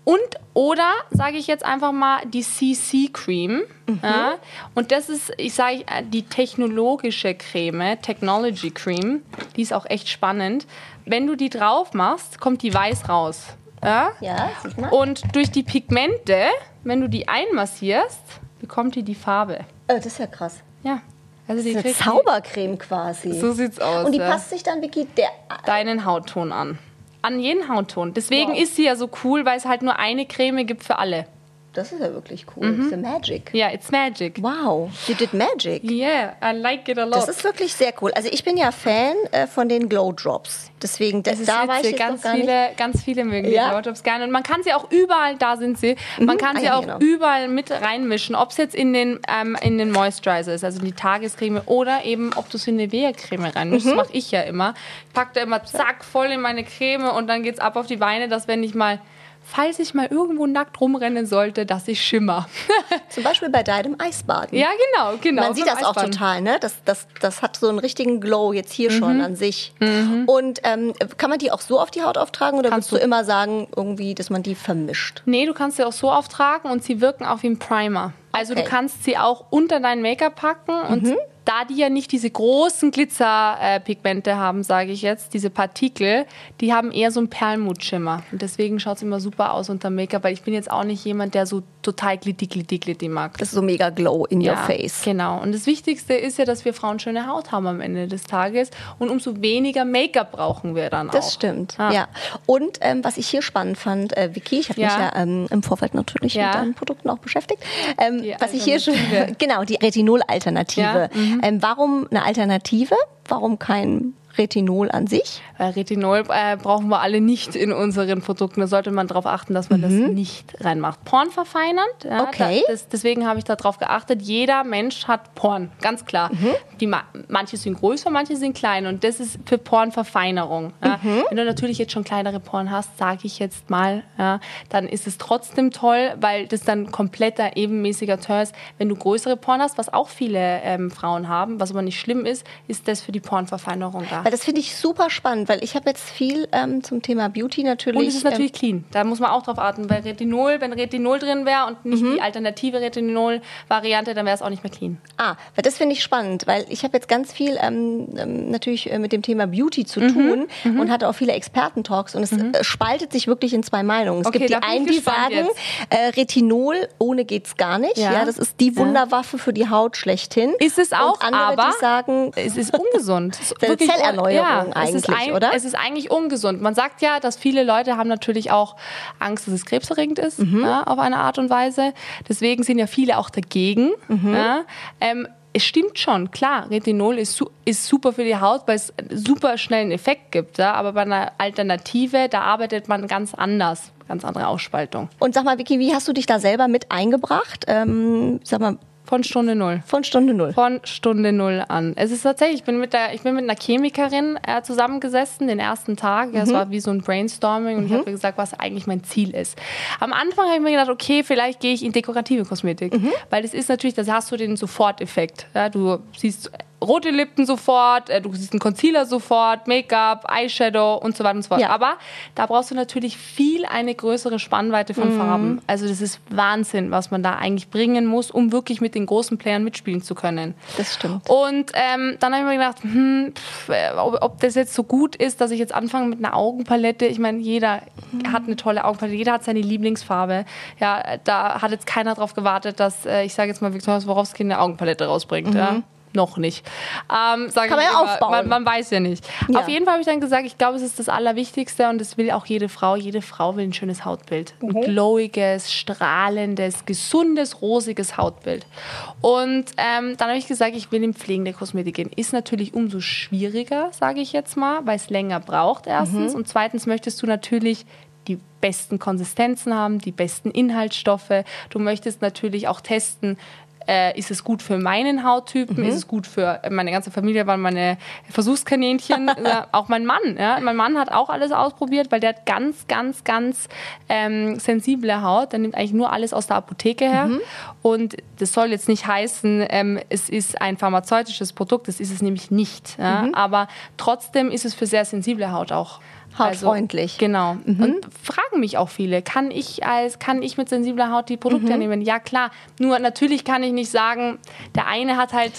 Und oder sage ich jetzt einfach mal die CC Cream. Mhm. Ja, und das ist, ich sage die technologische Creme, Technology Cream. Die ist auch echt spannend. Wenn du die drauf machst, kommt die weiß raus. Ja? Ja, sieht man. Und durch die Pigmente, wenn du die einmassierst, bekommt die die Farbe. Oh, das ist ja krass. Ja. Also die Das ist eine Zaubercreme quasi. so sieht's aus. Und die ja. passt sich dann wirklich der. deinen Hautton an. An jeden Hautton. Deswegen Wow. ist sie ja so cool, weil es halt nur eine Creme gibt für alle. Das ist ja wirklich cool. Mhm. Ja Magic. Ja, it's magic. Wow, you did Magic. Yeah, I like it a lot. Das ist wirklich sehr cool. Also ich bin ja Fan äh, von den Glow Drops. Deswegen, das, Das ist da war ich ganz viele, ganz viele mögen die Ja. Blowjobs gerne. Und man kann sie auch überall, da sind sie, man kann Ah, sie ja, auch genau. überall mit reinmischen. Ob es jetzt in den, ähm, in den Moisturizer ist, also in die Tagescreme, oder eben, ob du es in eine Nivea-Creme reinmischst. Mhm. Das mache ich ja immer. Ich packe da immer zack voll in meine Creme und dann geht's ab auf die Beine, dass wenn ich mal, falls ich mal irgendwo nackt rumrennen sollte, dass ich schimmer. Zum Beispiel bei deinem Eisbaden. ja, genau, genau. Man sieht das auch Eisbaden. total, ne? Das, das, das hat so einen richtigen Glow jetzt hier schon Mhm. an sich. Und ähm, kann man die auch so auf die Haut auftragen oder Kannst würdest du du. immer sagen, irgendwie, dass man die vermischt? Nee, du kannst sie auch so auftragen und sie wirken auch wie ein Primer. Also Okay. Mhm. du kannst sie auch unter dein Make-up packen und da die ja nicht diese großen Glitzerpigmente haben, sage ich jetzt, diese Partikel, die haben eher so einen Perlmutschimmer. Und deswegen schaut es immer super aus unter Make-up, weil ich bin jetzt auch nicht jemand, der so total glitti, glitti, glitti mag. Das ist so mega Glow in your face. Genau. Und das Wichtigste ist ja, dass wir Frauen schöne Haut haben am Ende des Tages. Und umso weniger Make-up brauchen wir dann auch. Das stimmt, Ah. ja. Und ähm, was ich hier spannend fand, äh, Vicky, ich habe mich Ja. ja ähm, im Vorfeld natürlich Ja. mit deinen Produkten auch beschäftigt. Ähm, was ich hier schon, genau, die Retinol-Alternative. Ja, mhm. Ähm, warum eine Alternative? Warum kein Retinol an sich? Retinol äh, brauchen wir alle nicht in unseren Produkten. Da sollte man darauf achten, dass man das nicht reinmacht. Porn verfeinernd. Ja, Mhm. Okay. Da, das, deswegen habe ich darauf geachtet. Jeder Mensch hat Porn, ganz klar. Mhm. Die, ma- manche sind größer, manche sind klein. Und das ist für Pornverfeinerung. Ja. Mhm. Wenn du natürlich jetzt schon kleinere Porn hast, sage ich jetzt mal, ja, dann ist es trotzdem toll, weil das dann kompletter, ebenmäßiger Turn ist. Wenn du größere Porn hast, was auch viele ähm, Frauen haben, was aber nicht schlimm ist, ist das für die Pornverfeinerung da. Weil das finde ich super spannend, weil ich habe jetzt viel ähm, zum Thema Beauty natürlich. Und es ist natürlich clean. Da muss man auch drauf achten. Bei Retinol, wenn Retinol drin wäre und nicht die alternative Retinol-Variante, dann wäre es auch nicht mehr clean. ähm, ah, weil das finde ich spannend, weil ich habe jetzt ganz viel ähm, ähm, natürlich äh, mit dem Thema Beauty zu Mhm. tun und hatte auch viele Expertentalks und es äh, spaltet sich wirklich in zwei Meinungen. Es Okay, gibt die einen, die sagen, äh, Retinol ohne geht's gar nicht. Ja. Ja. das ist die Wunderwaffe für die Haut schlechthin. Ist es auch, und andere, aber die sagen, es ist ungesund. Es wirklich un- Zellerneuerung es ist eigentlich, ein, oder? Es ist eigentlich ungesund. Man sagt ja, dass viele Leute haben natürlich auch Angst, dass es krebserregend ist, Mhm. ja, auf eine Art und Weise. Deswegen sind ja viele auch dagegen. Mhm. Ja. Ähm, es stimmt schon, klar, Retinol ist, ist super für die Haut, weil es einen super schnellen Effekt gibt. Ja? Aber bei einer Alternative, da arbeitet man ganz anders, ganz andere Ausspaltung. und sag mal, Vicky, wie hast du dich da selber mit eingebracht? Ähm, sag mal, Von Stunde Null. von Stunde null. Von Stunde Null an. Es ist tatsächlich, ich bin mit, der, ich bin mit einer Chemikerin äh, zusammengesessen den ersten Tag. Ja, Es war wie so ein Brainstorming und ich habe gesagt, was eigentlich mein Ziel ist. Am Anfang habe ich mir gedacht, okay, vielleicht gehe ich in dekorative Kosmetik. Weil das ist natürlich, da hast du den Soforteffekt. Ja, du siehst rote Lippen sofort, äh, du siehst einen Concealer sofort, Make-up, Eyeshadow und so weiter und so fort. Ja. Aber da brauchst du natürlich viel eine größere Spannweite von Farben. Also das ist Wahnsinn, was man da eigentlich bringen muss, um wirklich mit den großen Playern mitspielen zu können. Das stimmt. Und ähm, dann habe ich mir gedacht, hm, pff, äh, ob, ob das jetzt so gut ist, dass ich jetzt anfange mit einer Augenpalette. Ich meine, jeder hat eine tolle Augenpalette, jeder hat seine Lieblingsfarbe. Ja, da hat jetzt keiner drauf gewartet, dass äh, ich sage jetzt mal Viktoria Swarovski eine Augenpalette rausbringt. Ja. Noch nicht. Ähm, Kann man ja aufbauen. Man, man weiß ja nicht. Ja. Auf jeden Fall habe ich dann gesagt, ich glaube, es ist das Allerwichtigste und das will auch jede Frau. Jede Frau will ein schönes Hautbild. Ein glowiges, strahlendes, gesundes, rosiges Hautbild. Und ähm, dann habe ich gesagt, ich will in pflegende Kosmetik gehen. Ist natürlich umso schwieriger, sage ich jetzt mal, weil es länger braucht erstens. Und zweitens möchtest du natürlich die besten Konsistenzen haben, die besten Inhaltsstoffe. Du möchtest natürlich auch testen, äh, ist es gut für meinen Hauttypen, ist es gut für meine ganze Familie, waren meine Versuchskaninchen, äh, auch mein Mann. Ja? Mein Mann hat auch alles ausprobiert, weil der hat ganz, ganz, ganz ähm, sensible Haut. Der nimmt eigentlich nur alles aus der Apotheke her. Und das soll jetzt nicht heißen, ähm, es ist ein pharmazeutisches Produkt, das ist es nämlich nicht. Ja? Aber trotzdem ist es für sehr sensible Haut auch Hautfreundlich. Also, genau. Mhm. Und fragen mich auch viele, kann ich als, kann ich mit sensibler Haut die Produkte mhm. nehmen? Ja, klar. Nur natürlich kann ich nicht sagen, der eine hat halt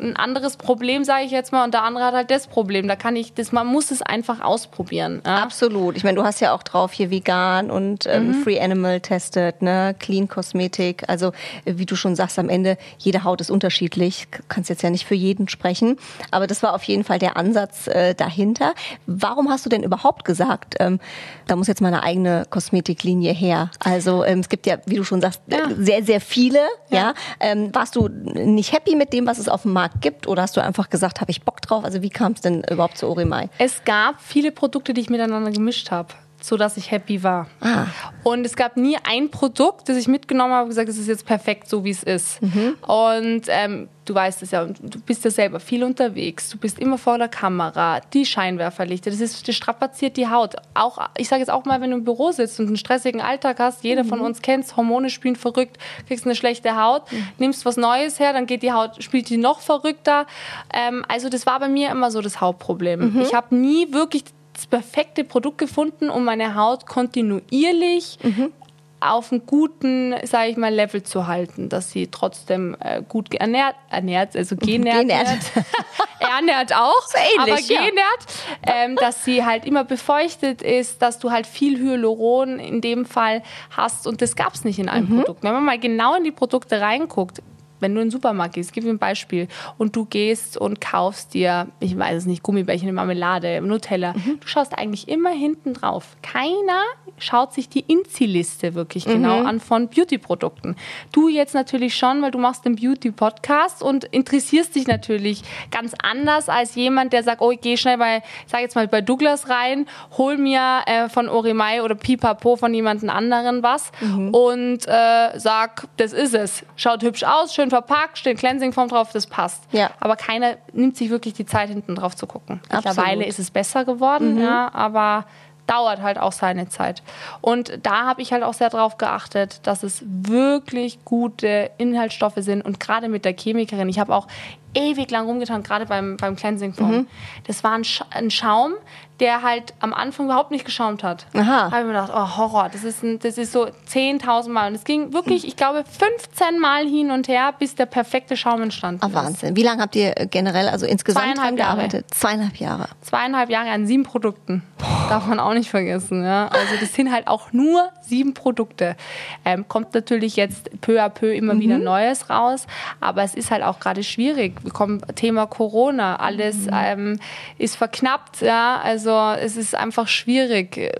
ein anderes Problem, sage ich jetzt mal, und der andere hat halt das Problem. Da kann ich, das, man muss es einfach ausprobieren. Ja? Absolut. Ich meine, du hast ja auch drauf hier vegan und ähm, mhm. Free Animal testet, ne, Clean Kosmetik. Also wie du schon sagst, am Ende jede Haut ist unterschiedlich. Kannst jetzt ja nicht für jeden sprechen, aber das war auf jeden Fall der Ansatz äh, dahinter. Warum hast du denn überhaupt gesagt, ähm, da muss jetzt mal eine eigene Kosmetiklinie her? Also ähm, es gibt ja, wie du schon sagst, ja. sehr sehr viele. Ja. ja? Ähm, warst du nicht happy mit dem, was es auf dem Markt Markt gibt? Oder hast du einfach gesagt, habe ich Bock drauf? Also wie kam es denn überhaupt zu Orimai? Es gab viele Produkte, die ich miteinander gemischt habe so dass ich happy war. Ah. Und es gab nie ein Produkt, das ich mitgenommen habe und gesagt, es ist jetzt perfekt, so wie es ist. Mhm. Und ähm, du weißt es ja, du bist ja selber viel unterwegs, du bist immer vor der Kamera, die Scheinwerferlichter, das, ist, das strapaziert die Haut. Auch, ich sage jetzt auch mal, wenn du im Büro sitzt und einen stressigen Alltag hast, jeder mhm. von uns kennt Hormone spielen verrückt, kriegst eine schlechte Haut, mhm. nimmst was Neues her, dann geht die Haut, spielt die noch verrückter. Ähm, also das war bei mir immer so das Hauptproblem. Mhm. Ich habe nie wirklich das perfekte Produkt gefunden, um meine Haut kontinuierlich mhm. auf einem guten, sage ich mal, Level zu halten, dass sie trotzdem äh, gut ernährt, ernährt, also genährt, genährt. ernährt auch, ähnlich, aber genährt, ja. ähm, dass sie halt immer befeuchtet ist, dass du halt viel Hyaluron in dem Fall hast und das gab es nicht in allen mhm. Produkten. Wenn man mal genau in die Produkte reinguckt, wenn du in den Supermarkt gehst, gib mir ein Beispiel, und du gehst und kaufst dir, ich weiß es nicht, Gummibärchen, Marmelade, Nutella, mhm. du schaust eigentlich immer hinten drauf. Keiner schaut sich die Inzi-Liste wirklich mhm. genau an von Beauty-Produkten. Du jetzt natürlich schon, weil du machst den Beauty-Podcast und interessierst dich natürlich ganz anders als jemand, der sagt, oh, ich gehe schnell bei, sag jetzt mal, bei Douglas rein, hol mir äh, von Orimai oder Pipapo von jemandem anderen was mhm. und äh, sag, das ist es. Schaut hübsch aus, schön verpackt, steht Cleansing Form drauf, das passt. Ja. Aber keiner nimmt sich wirklich die Zeit, hinten drauf zu gucken. Mittlerweile ist es besser geworden, mhm. ja, aber dauert halt auch seine Zeit. Und da habe ich halt auch sehr darauf geachtet, dass es wirklich gute Inhaltsstoffe sind und gerade mit der Chemikerin. Ich habe auch ewig lang rumgetan, gerade beim, beim Cleansing Foam. Mhm. Das war ein, Sch ein, Schaum, der halt am Anfang überhaupt nicht geschaumt hat. Aha. Da habe ich mir gedacht, oh Horror, das ist, ein, das ist so 10.000 Mal. Und es ging wirklich, ich glaube, 15 Mal hin und her, bis der perfekte Schaum entstand. Ah, Wahnsinn. Wie lange habt ihr generell, also insgesamt Zweieinhalb gearbeitet? Jahre. Zweieinhalb Jahre. Zweieinhalb Jahre an sieben Produkten. Boah. Darf man auch nicht vergessen. Ja? Also das sind halt auch nur sieben Produkte. Ähm, kommt natürlich jetzt peu à peu immer mhm. wieder Neues raus, aber es ist halt auch gerade schwierig kommen Thema Corona, alles mhm. ähm, ist verknappt, ja, also es ist einfach schwierig äh,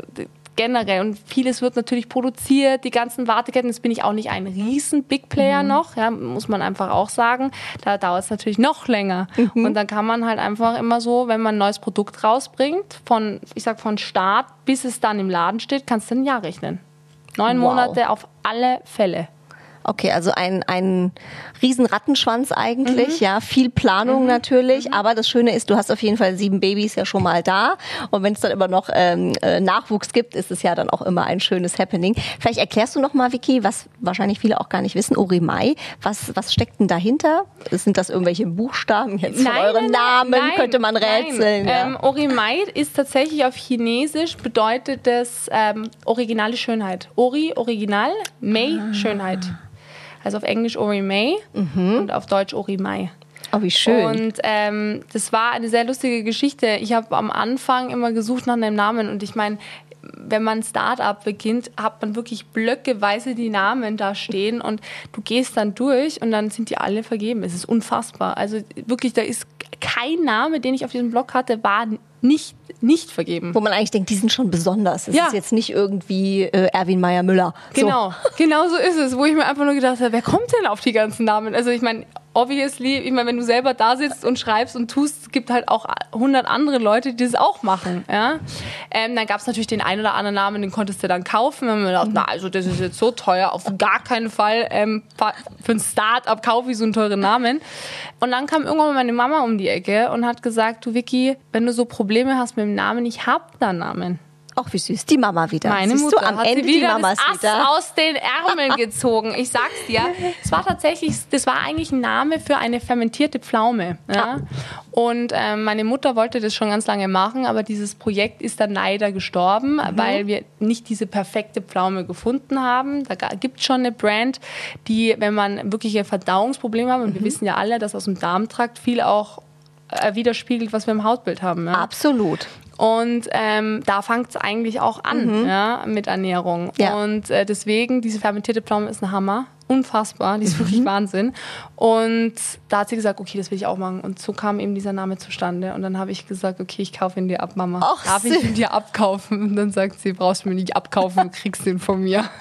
generell. Und vieles wird natürlich produziert, die ganzen Warteketten. Jetzt bin ich auch nicht ein riesen Big Player mhm. noch, ja, muss man einfach auch sagen. Da dauert es natürlich noch länger. Mhm. Und dann kann man halt einfach immer so, wenn man ein neues Produkt rausbringt, von, ich sag von Start bis es dann im Laden steht, kannst du ein Jahr rechnen. Neun wow. Monate auf alle Fälle. Okay, also ein, ein riesen Rattenschwanz eigentlich, mhm. ja, viel Planung mhm. natürlich, mhm. aber das Schöne ist, du hast auf jeden Fall sieben Babys ja schon mal da und wenn es dann immer noch ähm, äh, Nachwuchs gibt, ist es ja dann auch immer ein schönes Happening. Vielleicht erklärst du noch mal, Vicky, was wahrscheinlich viele auch gar nicht wissen, Orimai, was, was steckt denn dahinter? Sind das irgendwelche Buchstaben jetzt nein, von euren nein, Namen? Nein, Könnte man rätseln? Ja. Ähm, Orimai ist tatsächlich auf Chinesisch bedeutet das ähm, originale Schönheit. Ori, Original, Mei, ah. Schönheit. Also auf Englisch Ori May mhm. und auf Deutsch Ori Mai. Oh, wie schön. Und ähm, das war eine sehr lustige Geschichte. Ich habe am Anfang immer gesucht nach einem Namen und ich meine, wenn man ein Start-up beginnt, hat man wirklich blöckeweise die Namen da stehen und du gehst dann durch und dann sind die alle vergeben. Es ist unfassbar. Also wirklich, da ist kein Name, den ich auf diesem Blog hatte, war nicht, nicht vergeben. Wo man eigentlich denkt, die sind schon besonders. Es ja. ist jetzt nicht irgendwie äh, Erwin Meyer-Müller. So. Genau, genau so ist es, wo ich mir einfach nur gedacht habe, wer kommt denn auf die ganzen Namen? Also ich meine, obviously, ich meine, wenn du selber da sitzt und schreibst und tust, es gibt halt auch 100 andere Leute, die das auch machen. Ja? Ähm, dann gab es natürlich den einen oder anderen Namen, den konntest du dann kaufen. Wir gedacht, mhm. na, also das ist jetzt so teuer, auf gar keinen Fall ähm, für ein Start-up kaufe ich so einen teuren Namen. Und dann kam irgendwann meine Mama um die Ecke und hat gesagt, du Vicky, wenn du so Probleme hast mit dem Namen, ich hab da Namen. Ach, wie süß, die Mama wieder. Meine Siehst Mutter du, am hat Ende sie wieder die das Ass wieder. aus den Ärmeln gezogen. Ich sag's dir. Es war tatsächlich, das war eigentlich ein Name für eine fermentierte Pflaume. Ja? Und ähm, meine Mutter wollte das schon ganz lange machen, aber dieses Projekt ist dann leider gestorben, Mhm. weil wir nicht diese perfekte Pflaume gefunden haben. Da gibt es schon eine Brand, die, wenn man wirkliche Verdauungsprobleme hat, und Mhm. wir wissen ja alle, dass aus dem Darmtrakt viel auch äh, widerspiegelt, was wir im Hautbild haben. Ja? Absolut. Und ähm, da fängt es eigentlich auch an ja, mit Ernährung. Mhm. Ja. Und äh, deswegen, diese fermentierte Pflaume ist ein Hammer. Unfassbar, die ist Mhm. wirklich Wahnsinn. Und da hat sie gesagt, okay, das will ich auch machen. Und so kam eben dieser Name zustande. Und dann habe ich gesagt, okay, ich kaufe ihn dir ab, Mama. Ach, Darf ich ihn dir abkaufen? Und dann sagt sie, brauchst du mir nicht abkaufen, du kriegst ihn von mir.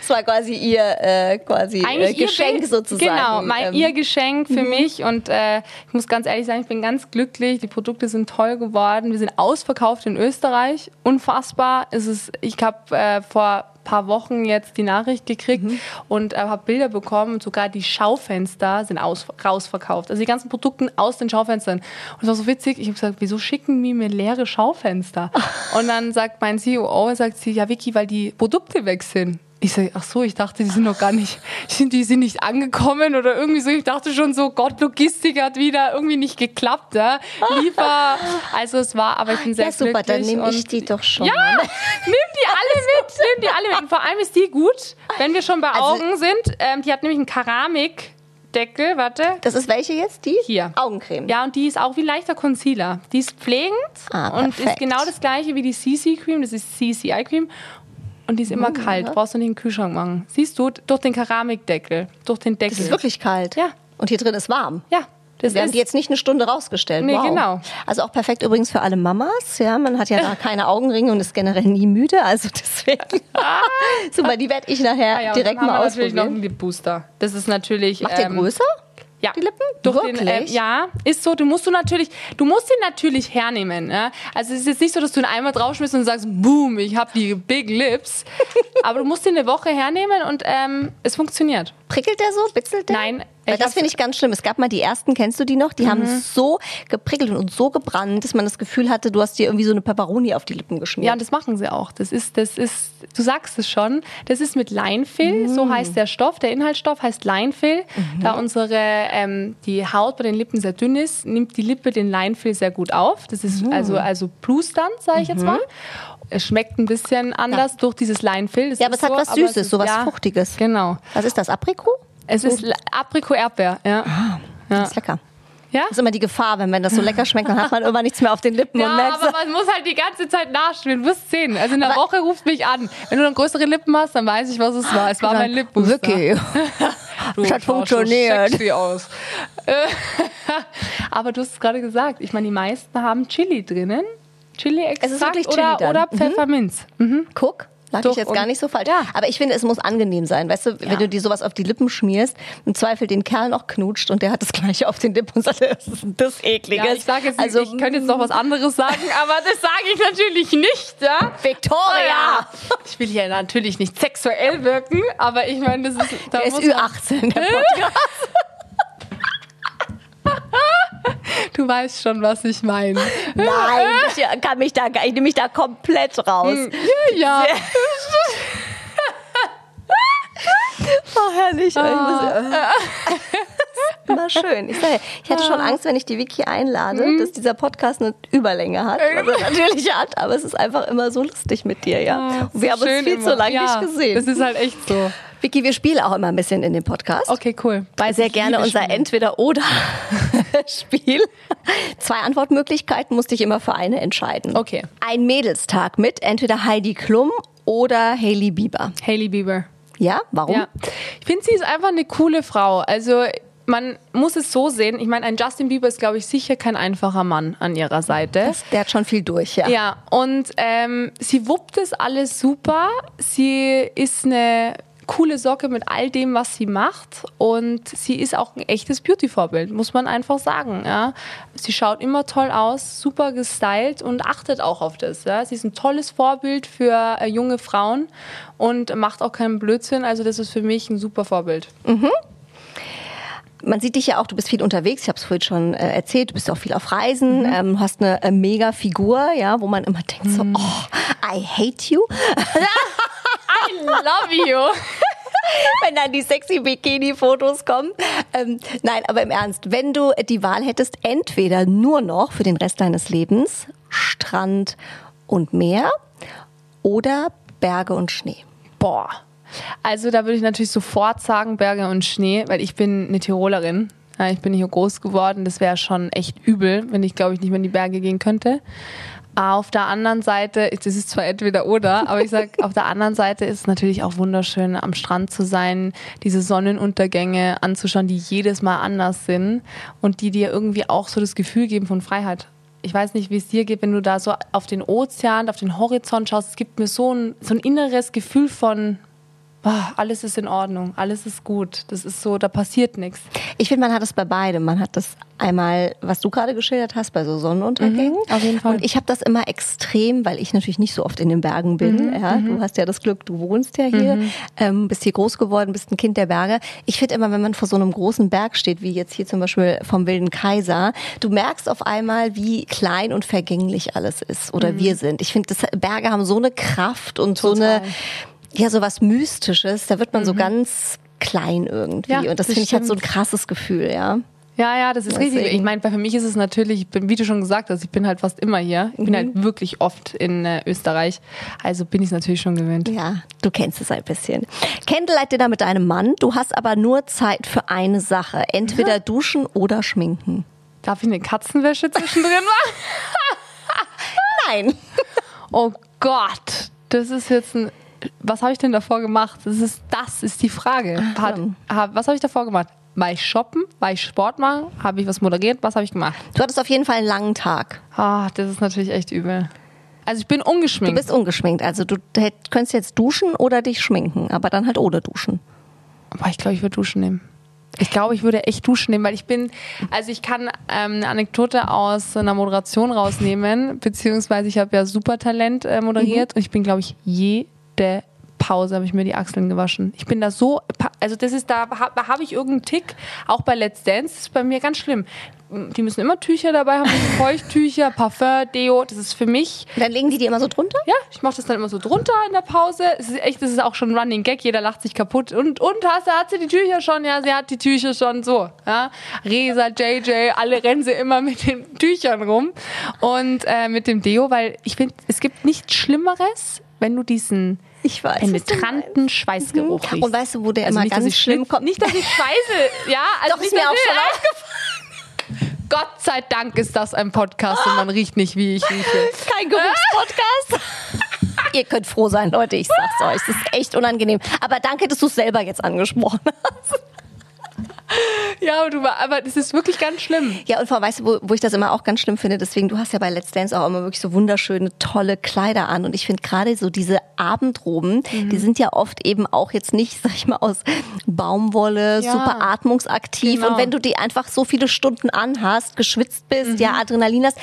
Das war quasi ihr äh, quasi äh, ihr Geschenk Bild- sozusagen. Genau, mein, Ähm, ihr Geschenk für mich. Und äh, ich muss ganz ehrlich sagen, ich bin ganz glücklich. Die Produkte sind toll geworden. Wir sind ausverkauft in Österreich. Unfassbar. Es ist, ich habe äh, vor paar Wochen jetzt die Nachricht gekriegt Mhm. und äh, habe Bilder bekommen und sogar die Schaufenster sind aus, rausverkauft. Also die ganzen Produkte aus den Schaufenstern. Und es war so witzig, ich habe gesagt, wieso schicken die mir leere Schaufenster? und dann sagt mein CEO, sagt sie, ja Vicky, weil die Produkte weg sind. Ich sage, ach so, ich dachte, die sind noch gar nicht, die sind nicht angekommen oder irgendwie so. Ich dachte schon so, Gott, Logistik hat wieder irgendwie nicht geklappt. Ja? Liefer, also es war, aber ich bin sehr ja, super, dann nehme ich die doch schon. ja, nimm die alle mit, nimm die alle mit. Und vor allem ist die gut, wenn wir schon bei Also- Augen sind. Ähm, die hat nämlich einen Keramikdeckel, warte. Das ist welche jetzt? Die? Hier. Augencreme. Ja, und die ist auch wie leichter Concealer. Die ist pflegend Ah, und ist genau das gleiche wie die CC Cream. Das ist CCI Cream. Und die ist immer kalt. Brauchst du nicht in den Kühlschrank machen. Siehst du, durch den Keramikdeckel, durch den Deckel. Das ist wirklich kalt. Ja. Und hier drin ist warm. Ja, das ist die jetzt nicht eine Stunde rausgestellt. Nee, wow. genau. Also auch perfekt übrigens für alle Mamas. Ja, man hat ja da keine Augenringe und ist generell nie müde. Also deswegen. Super, die werde ich nachher Ah ja, direkt mal wir natürlich noch ausprobieren. einen Booster. Das ist natürlich. Macht der ähm, größer? Ja, die Lippen? Durch den, äh, Wirklich? ja, ist so. Du musst du natürlich, du musst ihn natürlich hernehmen. Ja? Also es ist jetzt nicht so, dass du ihn einmal draufschmierst und sagst, boom, ich habe die Big Lips. Aber du musst ihn eine Woche hernehmen und ähm, es funktioniert. Prickelt der so? Bitzelt der? Nein, Weil das finde ich ganz schlimm. Es gab mal die ersten, kennst du die noch? Die haben so geprickelt und so gebrannt, dass man das Gefühl hatte, du hast dir irgendwie so eine Peperoni auf die Lippen Ja, geschmiert. und das machen sie auch. Das ist, das ist, du sagst es schon, das ist mit Leinfil, so heißt der Stoff, der Inhaltsstoff heißt Leinfil. Da unsere, ähm, die Haut bei den Lippen sehr dünn ist, nimmt die Lippe den Leinfil sehr gut auf. Das ist also, also Plusternd, sage ich jetzt mal. Es schmeckt ein bisschen anders durch dieses Leinfil. Das Ja, aber es hat was aber es Süßes, ist- so was Fruchtiges. Genau. Was ist das? Aprikot? Es ist Aprikot-Erdbeer, ja. Das ist lecker. Ja? Das ist immer die Gefahr, wenn, wenn das so lecker schmeckt, dann hat man irgendwann nichts mehr auf den Lippen und Ja, merkt aber so, man muss halt die ganze Zeit nachspielen. Du wirst sehen. Also in der Aber- Woche ruft mich an. Wenn du dann größere Lippen hast, dann weiß ich, was es war. Es war mein Lipbooster. Vicky, Du es hat so funktioniert. sexy aus. Aber du hast es gerade gesagt. Ich meine, die meisten haben Chili drinnen. Chili-Extrakt oder, Chili dann. oder Mhm. Pfefferminz. Guck, lag Doch, ich jetzt gar nicht so falsch. Ja. Aber ich finde, es muss angenehm sein. Weißt du, Ja. wenn du dir sowas auf die Lippen schmierst, im Zweifel den Kerl noch knutscht und der hat das gleiche auf den Lippen und sagt, das ist das Ekliges. Ja, ich sage jetzt also, ich könnte jetzt noch was anderes sagen, aber das sage ich natürlich nicht, ja? Victoria! Ich will hier natürlich nicht sexuell wirken, aber ich meine, das ist. Da Der ist muss man- Ü18, der Podcast. Du weißt schon, was ich meine. Nein, ich kann mich da, ich nehme mich da komplett raus. Ja. Oh, herrlich. Ich muss, Immer schön. Ich, sage, ich hatte schon Angst, wenn ich die Vicky einlade, dass dieser Podcast eine Überlänge hat. Was er natürlich hat, aber es ist einfach immer so lustig mit dir, ja. Und wir haben uns viel immer. zu lange ja, nicht gesehen. Das ist halt echt so. Vicky, wir spielen auch immer ein bisschen in dem Podcast. Okay, cool. Weiß Sehr gerne unser. Entweder-Oder-Spiel. Zwei Antwortmöglichkeiten, musste ich immer für eine entscheiden. Okay. Ein Mädelstag mit entweder Heidi Klum oder Hailey Bieber. Hailey Bieber. Ja, warum? Ja. Ich finde, sie ist einfach eine coole Frau. Also man muss es so sehen. Ich meine, ein Justin Bieber ist, glaube ich, sicher kein einfacher Mann an ihrer Seite. Das, der hat schon viel durch, ja. Ja, und ähm, sie wuppt es alles super. Sie ist eine coole Socke mit all dem, was sie macht. Und sie ist auch ein echtes Beauty-Vorbild, muss man einfach sagen. Ja. Sie schaut immer toll aus, super gestylt und achtet auch auf das. Ja. Sie ist ein tolles Vorbild für äh, junge Frauen und macht auch keinen Blödsinn. Also das ist für mich ein super Vorbild. Man sieht dich ja auch, du bist viel unterwegs, ich habe es vorhin schon äh, erzählt, du bist auch viel auf Reisen, Mhm. ähm, hast eine äh, mega Figur, ja, wo man immer denkt so, oh, I hate you. I love you. wenn dann die sexy Bikini-Fotos kommen. Ähm, nein, aber im Ernst, wenn du die Wahl hättest, entweder nur noch für den Rest deines Lebens Strand und Meer oder Berge und Schnee. Boah. Also da würde ich natürlich sofort sagen Berge und Schnee, weil ich bin eine Tirolerin. Ja, ich bin hier groß geworden. Das wäre schon echt übel, wenn ich, glaube ich, nicht mehr in die Berge gehen könnte. Auf der anderen Seite, das ist zwar entweder oder, aber ich sag, auf der anderen Seite ist es natürlich auch wunderschön, am Strand zu sein, diese Sonnenuntergänge anzuschauen, die jedes Mal anders sind und die dir irgendwie auch so das Gefühl geben von Freiheit. Ich weiß nicht, wie es dir geht, wenn du da so auf den Ozean, auf den Horizont schaust. Es gibt mir so ein, so ein inneres Gefühl von, ah, alles ist in Ordnung, alles ist gut. Das ist so, da passiert nichts. Ich finde, man hat es bei beidem. Man hat das einmal, was du gerade geschildert hast, bei so Sonnenuntergängen. Mhm, auf jeden Fall. Und ich habe das immer extrem, weil ich natürlich nicht so oft in den Bergen bin. Mhm, ja, du hast ja das Glück, du wohnst ja hier, ähm, bist hier groß geworden, bist ein Kind der Berge. Ich finde immer, wenn man vor so einem großen Berg steht, wie jetzt hier zum Beispiel vom Wilden Kaiser, du merkst auf einmal, wie klein und vergänglich alles ist oder Mhm. wir sind. Ich finde, Berge haben so eine Kraft und so eine, Total. Ja, so was Mystisches. Da wird man so ganz klein irgendwie. Mhm. Ja, und das das finde ich hat so ein krasses Gefühl, ja. Ja, ja, das ist richtig. Deswegen. Ich meine, für mich ist es natürlich, ich bin, wie du schon gesagt hast, ich bin halt fast immer hier. Ich bin Mhm. halt wirklich oft in äh, Österreich. Also bin ich es natürlich schon gewöhnt. Ja, du kennst es ein bisschen. Candlelight Dinner mit deinem Mann. Du hast aber nur Zeit für eine Sache. Entweder duschen oder schminken. Darf ich eine Katzenwäsche zwischendrin machen? Nein. Oh Gott, das ist jetzt ein. Was habe ich denn davor gemacht? Das ist, das ist die Frage. Hat, hab, was habe ich davor gemacht? War ich shoppen? War ich Sport machen? Habe ich was moderiert? Was habe ich gemacht? Du hattest auf jeden Fall einen langen Tag. Ah, das ist natürlich echt übel. Also ich bin Du ungeschminkt. bist ungeschminkt. Also du hätt- könntest jetzt duschen oder dich schminken, aber dann halt ohne duschen. Aber ich glaube, ich würde Duschen nehmen. Ich glaube, ich würde echt Duschen nehmen, weil ich bin, also ich kann ähm, eine Anekdote aus einer Moderation rausnehmen, beziehungsweise ich habe ja Supertalent äh, moderiert und ich bin, glaube ich, jede Pause habe ich mir die Achseln gewaschen. Ich bin da so, also das ist da, habe hab ich irgendeinen Tick, auch bei Let's Dance, das ist bei mir ganz schlimm. Die müssen immer Tücher dabei haben, Feuchttücher, Parfum, Deo, das ist für mich Dann legen die die immer so drunter? ja, ich mache das dann immer so drunter in der Pause. Es ist echt, das ist auch schon ein Running Gag. Jeder lacht sich kaputt. Und, und hast, hat sie die Tücher schon? Ja, sie hat die Tücher schon so. Ja. Resa, JJ, alle rennen sie immer mit den Tüchern rum. Und äh, mit dem Deo, weil ich finde, es gibt nichts Schlimmeres, wenn du diesen Ich weiß. penetranten Schweißgeruch meinst. Und weißt du, wo der Also immer nicht, ganz schlimm kommt? Nicht, dass ich schweiße. Ja, also Doch, ist mir auch schon aufgefallen. Gott sei Dank ist das ein Podcast und man riecht nicht, wie ich rieche. Kein Geruchspodcast. Ihr könnt froh sein, Leute, ich sag's euch. Es ist echt unangenehm. Aber danke, dass du es selber jetzt angesprochen hast. Ja, aber, du, aber das ist wirklich ganz schlimm. Ja, und vor, weißt du, wo, wo ich das immer auch ganz schlimm finde, deswegen, du hast ja bei Let's Dance auch immer wirklich so wunderschöne, tolle Kleider an. Und ich finde gerade so diese Abendroben, Mhm. die sind ja oft eben auch jetzt nicht, sag ich mal, aus Baumwolle, Ja. super atmungsaktiv. Genau. Und wenn du die einfach so viele Stunden anhast, geschwitzt bist, ja, Adrenalin hast,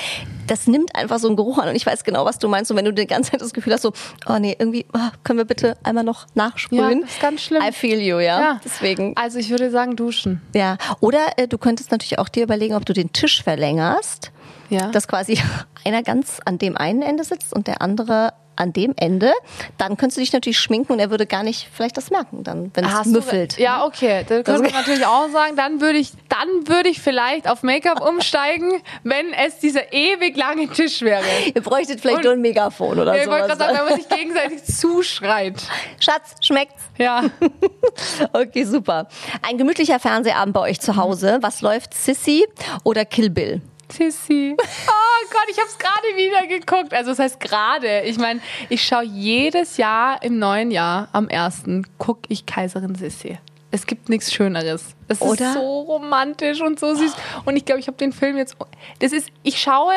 das nimmt einfach so einen Geruch an. Und ich weiß genau, was du meinst. Und wenn du die ganze Zeit das Gefühl hast, so, oh nee, irgendwie, ah, können wir bitte einmal noch nachsprühen? Ja, das ist ganz schlimm. I feel you, ja. Ja. Deswegen. Also ich würde sagen duschen. Ja, oder äh, du könntest natürlich auch dir überlegen, ob du den Tisch verlängerst, Ja. dass quasi einer ganz an dem einen Ende sitzt und der andere an dem Ende. Dann könntest du dich natürlich schminken und er würde gar nicht vielleicht das merken, dann, wenn es du- müffelt. Ja, okay. Da könnte man natürlich auch sagen, dann würde ich, dann würde ich vielleicht auf Make-up umsteigen, wenn es dieser ewig lange Tisch wäre. Ihr bräuchtet vielleicht Und- nur ein Megafon oder Ja, ich wollte gerade sagen, wenn man sich gegenseitig zuschreit. Schatz, schmeckt's? Ja. Okay, super. Ein gemütlicher Fernsehabend bei euch zu Hause. Was läuft? Sissy oder Kill Bill? Sissi. Oh Gott, ich habe es gerade wieder geguckt. Also das heißt gerade. Ich meine, ich schaue jedes Jahr im neuen Jahr am ersten gucke ich Kaiserin Sissi. Es gibt nichts Schöneres. Es Oder? ist so romantisch und so süß. Und ich glaube, ich habe den Film jetzt. Das ist, ich schaue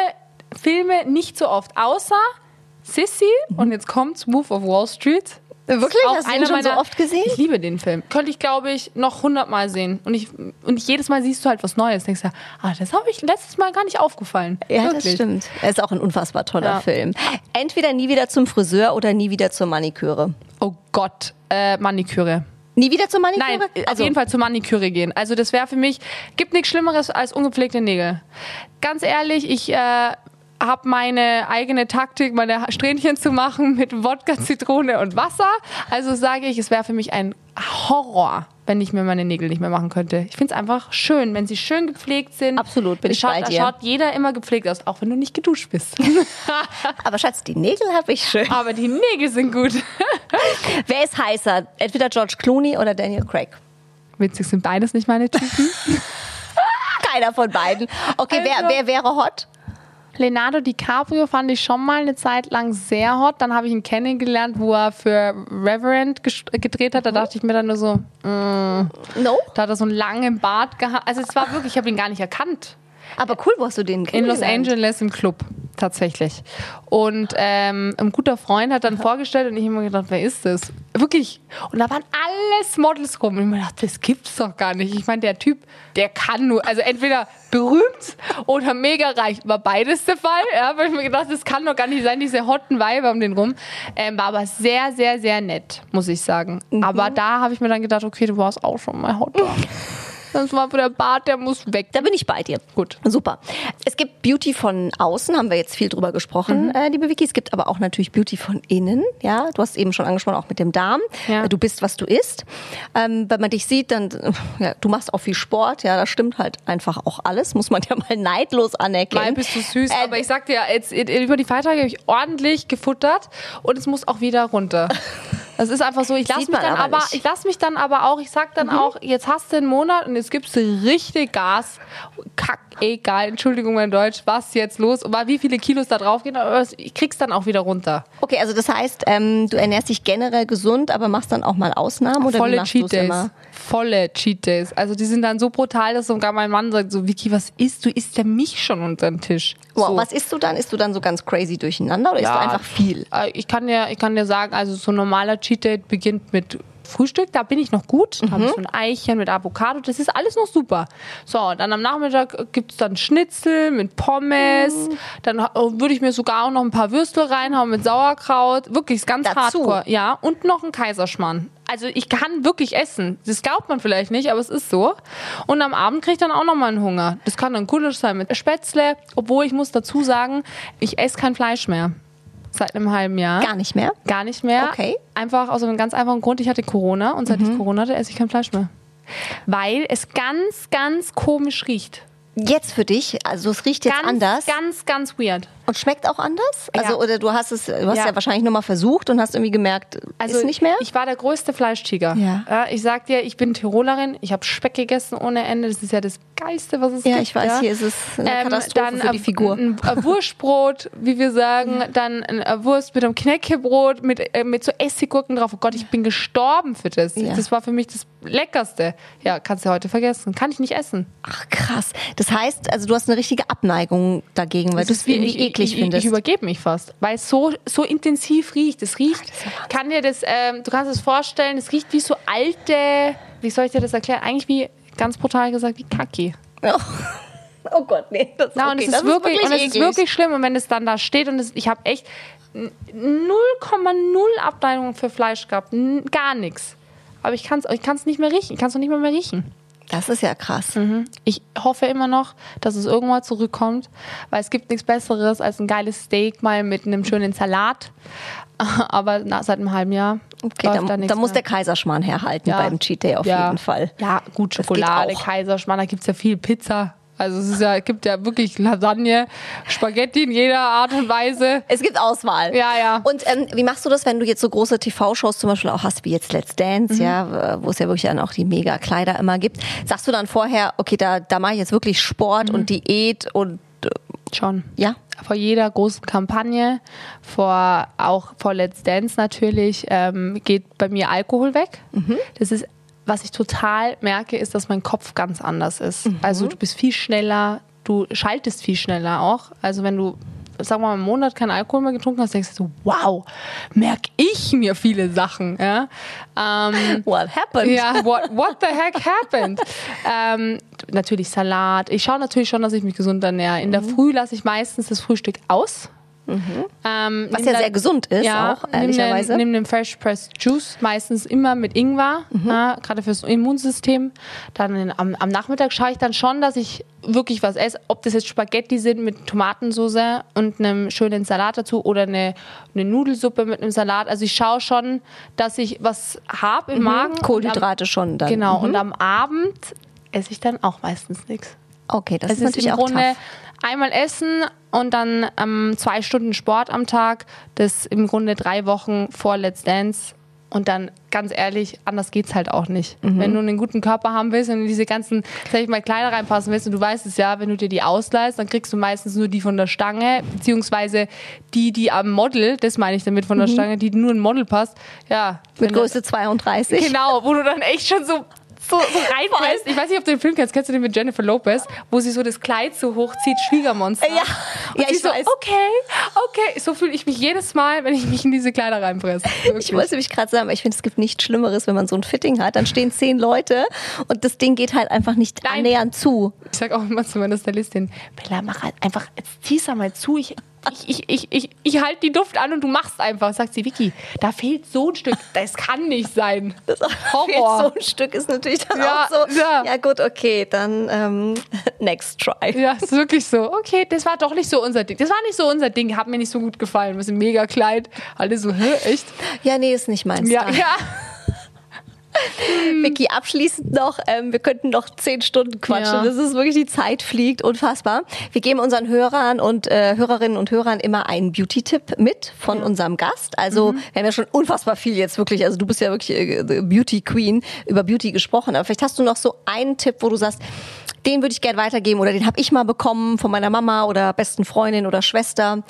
Filme nicht so oft, außer Sissy und jetzt kommt's Move of Wall Street. Wirklich? Auch Hast du ihn schon so meiner- oft gesehen? Ich liebe den Film. Könnte ich, glaube ich, noch hundertmal sehen. Und, ich, und jedes Mal siehst du halt was Neues. Denkst du, ah, das habe ich letztes Mal gar nicht aufgefallen. Ja, Wirklich. das stimmt. Er ist auch ein unfassbar toller Ja. Film. Entweder nie wieder zum Friseur oder nie wieder zur Maniküre. Oh Gott, äh, Maniküre. Nie wieder zur Maniküre? Nein, auf jeden Fall zur Maniküre gehen. Also das wäre für mich, gibt nichts Schlimmeres als ungepflegte Nägel. Ganz ehrlich, ich äh, habe meine eigene Taktik, meine Strähnchen zu machen mit Wodka, Zitrone und Wasser. Also sage ich, es wäre für mich ein Horror, wenn ich mir meine Nägel nicht mehr machen könnte. Ich finde es einfach schön, wenn sie schön gepflegt sind. Absolut, bin ich schaut, bei Da dir. schaut jeder immer gepflegt aus, auch wenn du nicht geduscht bist. Aber Schatz, die Nägel habe ich schön. Aber die Nägel sind gut. Wer ist heißer? Entweder George Clooney oder Daniel Craig? Witzig sind beides nicht meine Typen. Keiner von beiden. Okay, wer, Also- wer wäre hot? Leonardo DiCaprio fand ich schon mal eine Zeit lang sehr hot. Dann habe ich ihn kennengelernt, wo er für Reverend gedreht hat. Da dachte ich mir dann nur so, No? da hat er so einen langen Bart gehabt. Also es war wirklich, ich habe ihn gar nicht erkannt. Aber cool, wo hast du den In Los kennengelernt? Angeles im Club, tatsächlich. Und ähm, ein guter Freund hat dann vorgestellt und ich habe mir gedacht, wer ist das? Wirklich. Und da waren alles Models rum. Und ich mir gedacht, das gibt's doch gar nicht. Ich meine, der Typ, der kann nur, also entweder berühmt oder mega reich. War beides der Fall. Ja, weil ich mir gedacht, das kann doch gar nicht sein, diese hotten Weiber um den rum. Ähm, war aber sehr, sehr, sehr nett, muss ich sagen. Aber da habe ich mir dann gedacht, okay, du warst auch schon mal hotter. Das war der Bart, der muss weg. Da bin ich bei dir. Gut. Super. Es gibt Beauty von außen, haben wir jetzt viel drüber gesprochen, Mhm. äh, liebe Vicky. Es gibt aber auch natürlich Beauty von innen. Ja, du hast eben schon angesprochen, auch mit dem Darm. Ja. Äh, Du bist, was du isst. Ähm, wenn man dich sieht, dann, äh, ja, du machst auch viel Sport. Ja, das stimmt halt einfach auch alles. Muss man ja mal neidlos anerkennen. Mal bist du süß, Äh, aber ich sag dir, jetzt, über die Feiertage habe ich ordentlich gefuttert und es muss auch wieder runter. Das ist einfach so, ich lasse mich dann aber ich lasse mich dann aber auch, ich sag dann auch, jetzt hast du einen Monat und jetzt gibst du richtig Gas. Kack, egal, Entschuldigung mein Deutsch, was jetzt los? Aber wie viele Kilos da drauf gehen, aber ich krieg's dann auch wieder runter. Okay, also das heißt, ähm, du ernährst dich generell gesund, aber machst dann auch mal Ausnahmen oder wie Volle machst du's Cheat Days. immer? Volle Cheat Days. Also die sind dann so brutal, dass sogar mein Mann sagt so, Vicky, was isst du? Isst der mich schon unter den Tisch? Wow, so. was isst du dann? Isst du dann so ganz crazy durcheinander oder isst du einfach viel? Äh, Ich kann dir, ich kann dir sagen, also so ein normaler Cheat Day beginnt mit Frühstück, da bin ich noch gut. Da habe ich so ein Eichen mit Avocado, das ist alles noch super. So, dann am Nachmittag gibt es dann Schnitzel mit Pommes. Dann äh, würde ich mir sogar auch noch ein paar Würstel reinhauen mit Sauerkraut. Wirklich, ist ganz Dazu? hardcore. Ja, und noch ein Kaiserschmarrn. Also ich kann wirklich essen. Das glaubt man vielleicht nicht, aber es ist so. Und am Abend kriege ich dann auch noch mal einen Hunger. Das kann dann Gulasch sein mit Spätzle. Obwohl ich muss dazu sagen, ich esse kein Fleisch mehr. Seit einem halben Jahr. Gar nicht mehr? Gar nicht mehr. Okay. Einfach aus einem ganz einfachen Grund. Ich hatte Corona und seit ich Mhm. Corona hatte, esse ich kein Fleisch mehr. Weil es ganz, ganz komisch riecht. Jetzt für dich, also es riecht jetzt Ganz, anders ganz, ganz weird. Und schmeckt auch anders? Also Ja. oder du hast es, du hast ja, Ja. wahrscheinlich nur mal versucht und hast irgendwie gemerkt, Also ist nicht mehr? Ich war der größte Fleischtiger. Ja. ich sag dir, ich bin Tirolerin. Ich habe Speck gegessen ohne Ende. Das ist ja das Geilste, was es ja, gibt. ich weiß, hier ist es eine Katastrophe Ähm, dann für die ein- Figur. Ein, ein Wurstbrot, wie wir sagen, dann ein Wurst mit einem Knäckebrot mit, äh, mit so Essiggurken drauf. Oh Gott, ich bin gestorben für das. Ja. Das war für mich das Leckerste. Ja, kannst du heute vergessen. Kann ich nicht essen. Ach krass. Das heißt, also du hast eine richtige Abneigung dagegen, weil du es irgendwie ich, eklig ich, findest. Ich übergebe mich fast, weil es so, so intensiv riecht. Es riecht, kann dir das, ähm, du kannst es vorstellen, es riecht wie so alte, wie soll ich dir das erklären? Eigentlich wie, ganz brutal gesagt, wie Kacki. oh. oh Gott, nee. Das, Na, und okay, es das ist wirklich, und es ist wirklich schlimm. Und wenn es dann da steht und es, ich habe echt n- 0,0 Abneigung für Fleisch gehabt, N- gar nichts. Aber ich kann es ich kann's nicht mehr riechen. Ich kann es nicht mehr, mehr riechen. Das ist ja krass. Mhm. Ich hoffe immer noch, dass es irgendwann zurückkommt, weil es gibt nichts Besseres als ein geiles Steak mal mit einem schönen Salat. Aber na, seit einem halben Jahr Okay, da, da nichts da muss der Kaiserschmarrn herhalten Ja. beim Cheat Day auf ja. jeden Fall. Ja, gut, Schokolade. Kaiserschmarrn, da gibt es ja viel Pizza. Also es ist ja, gibt ja wirklich Lasagne, Spaghetti in jeder Art und Weise. Es gibt Auswahl. Ja, ja. Und ähm, wie machst du das, wenn du jetzt so große TV-Shows zum Beispiel auch hast, wie jetzt Let's Dance, Mhm. ja, wo es ja wirklich dann auch die Mega-Kleider immer gibt? Sagst du dann vorher, okay, da, da mache ich jetzt wirklich Sport Mhm. und Diät und äh, Schon. ja? Vor jeder großen Kampagne, vor auch vor Let's Dance natürlich, ähm, geht bei mir Alkohol weg. Das ist, was ich total merke, ist, dass mein Kopf ganz anders ist. Also du bist viel schneller, du schaltest viel schneller auch. Also wenn du sagen wir mal, einen Monat keinen Alkohol mehr getrunken hast, denkst du so, wow, merke ich mir viele Sachen. Ja? Ähm, What happened? ja, what, what the heck happened? ähm, natürlich Salat. Ich schaue natürlich schon, dass ich mich gesund ernähre. In der Früh lasse ich meistens das Frühstück aus. Ähm, Was ja dann- sehr gesund ist, auch, ehrlicherweise. Nimm den, Fresh Pressed Juice, meistens immer mit Ingwer, Mhm. ja, gerade fürs Immunsystem. Dann in, am, am Nachmittag schaue ich dann schon, dass ich wirklich was esse. Ob das jetzt Spaghetti sind mit Tomatensauce und einem schönen Salat dazu oder eine, eine Nudelsuppe mit einem Salat. Also ich schaue schon, dass ich was habe im Magen. Mhm. Kohlenhydrate schon dann. Am, genau, Mhm. und am Abend esse ich dann auch meistens nichts. Okay, das Es ist ist natürlich im auch Grunde tough. Einmal essen und dann ähm, zwei Stunden Sport am Tag. Das im Grunde drei Wochen vor Let's Dance. Und dann, ganz ehrlich, anders geht's halt auch nicht. Mhm. Wenn du einen guten Körper haben willst und in diese ganzen, sag ich mal, Kleider reinpassen willst und du weißt es ja, wenn du dir die ausleihst, dann kriegst du meistens nur die von der Stange, beziehungsweise die, die am Model, das meine ich damit von der Stange, die nur ein Model passt. Ja. Mhm. Mit du- Größe 32. Genau, wo du dann echt schon so, so, so reinfällst. Ich weiß nicht, ob du den Film kennst. Kennst du den mit Jennifer Lopez, wo sie so das Kleid so hochzieht, Schwiegermonster? Ja. Und Ja, ich so, weiß. okay, okay. So fühle ich mich jedes Mal, wenn ich mich in diese Kleider reinpresse. Ich wollte mich gerade sagen, aber ich finde, es gibt nichts Schlimmeres, wenn man so ein Fitting hat. Dann stehen zehn Leute und das Ding geht halt einfach nicht Nein. annähernd zu. Ich sag auch immer zu meiner Stylistin, Bella, mach halt einfach, jetzt zieh's mal zu. Ich, ich, ich, ich, ich, ich halte die Duft an und du machst einfach. Sagt sie, Vicky, da fehlt so ein Stück. Das kann nicht sein. Das Horror. so ein Stück ist natürlich dann Ja, auch so. ja. Ja. gut, okay, dann ähm, next try. Ja, ist wirklich so. Okay, das war doch nicht so unser Ding. Das war nicht so unser Ding. Hat mir nicht so gut gefallen. Wir sind mega Kleid. Alle so, hä, echt? Ja, nee, ist nicht meins. Ja, Dann. ja. Vicky, abschließend noch, ähm, wir könnten noch zehn Stunden quatschen. Ja. Das ist wirklich, die Zeit fliegt, unfassbar. Wir geben unseren Hörern und äh, Hörerinnen und Hörern immer einen Beauty-Tipp mit von unserem Gast. Also wir haben ja schon unfassbar viel jetzt wirklich, also du bist ja wirklich äh, Beauty Queen, über Beauty gesprochen. Aber vielleicht hast du noch so einen Tipp, wo du sagst, den würde ich gerne weitergeben oder den habe ich mal bekommen von meiner Mama oder besten Freundin oder Schwester.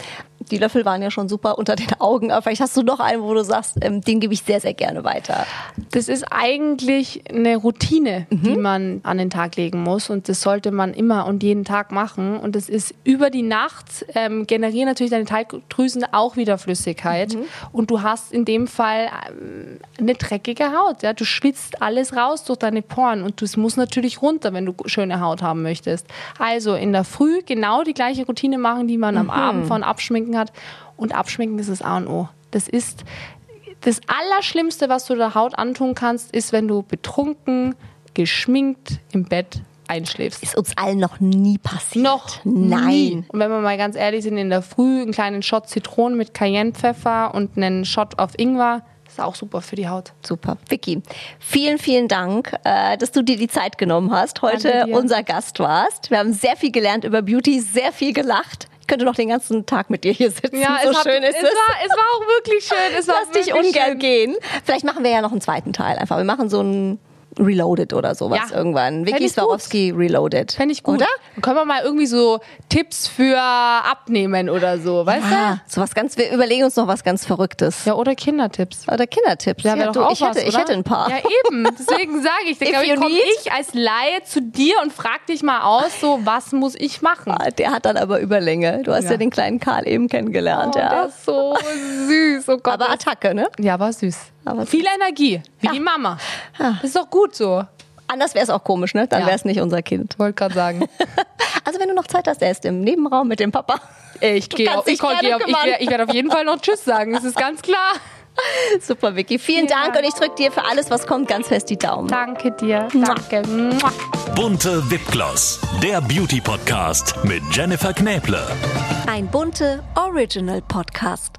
Die Löffel waren ja schon super unter den Augen, aber vielleicht hast du noch einen, wo du sagst, ähm, den gebe ich sehr, sehr gerne weiter. Das ist eigentlich eine Routine, die man an den Tag legen muss. Und das sollte man immer und jeden Tag machen. Und das ist über die Nacht ähm, generieren natürlich deine Talgdrüsen auch wieder Flüssigkeit. Und du hast in dem Fall ähm, eine dreckige Haut. Ja? Du schwitzt alles raus durch deine Poren. Und das muss natürlich runter, wenn du schöne Haut haben möchtest. Also in der Früh genau die gleiche Routine machen, die man am Abend von Abschminken hat. Und Abschminken ist das A und O. Das ist das Allerschlimmste, was du der Haut antun kannst, ist, wenn du betrunken, geschminkt im Bett einschläfst. Ist uns allen noch nie passiert. Noch Nein. Nie. Und wenn wir mal ganz ehrlich sind, in der Früh einen kleinen Shot Zitronen mit Cayennepfeffer und einen Shot auf Ingwer, ist auch super für die Haut. Super. Vicky, vielen, vielen Dank, äh, dass du dir die Zeit genommen hast, heute unser Gast warst. Wir haben sehr viel gelernt über Beauty, sehr viel gelacht. Ich könnte noch den ganzen Tag mit dir hier sitzen. so hat- schön ist es. es. War, es war auch wirklich schön. Es war Lass dich wirklich ungern schön. gehen. Vielleicht machen wir ja noch einen zweiten Teil einfach. Wir machen so ein Reloaded oder sowas Ja. irgendwann. Vicky ich. Swarovski Reloaded. Fände ich gut. Oder? Dann können wir mal irgendwie so Tipps für Abnehmen oder so, weißt Ah, so was ganz, wir überlegen uns noch was ganz Verrücktes. du? Ja, oder Kindertipps. Oder Kindertipps. Ja, wäre du, ich, hätte, was, ich oder? hätte ein paar. Ja, eben. Deswegen sage ich, dann you komme ich als Laie zu dir und frag dich mal aus, so, was muss ich machen? Ah, Der hat dann aber Überlänge. Du hast ja, Ja. den kleinen Karl eben kennengelernt. Oh, ja. der ist so süß. Oh Gott. Aber Attacke, ne? ja, war süß. Aber Viel Energie, wie Ja. die Mama. Das ist doch gut so. Anders wäre es auch komisch, ne? Dann Ja. wäre es nicht unser Kind. Wollte gerade sagen. Also wenn du noch Zeit hast, er ist im Nebenraum mit dem Papa. Ich, gehe auf, ich, ich, ich werde auf jeden Fall noch Tschüss sagen. Das ist ganz klar. Super, Vicky. Vielen Vielen Dank Dank. und ich drücke dir für alles, was kommt, ganz fest die Daumen. Danke dir. Danke. Mua. Bunte Wipgloss, der Beauty Podcast mit Jennifer Knäble. Ein bunte Original Podcast.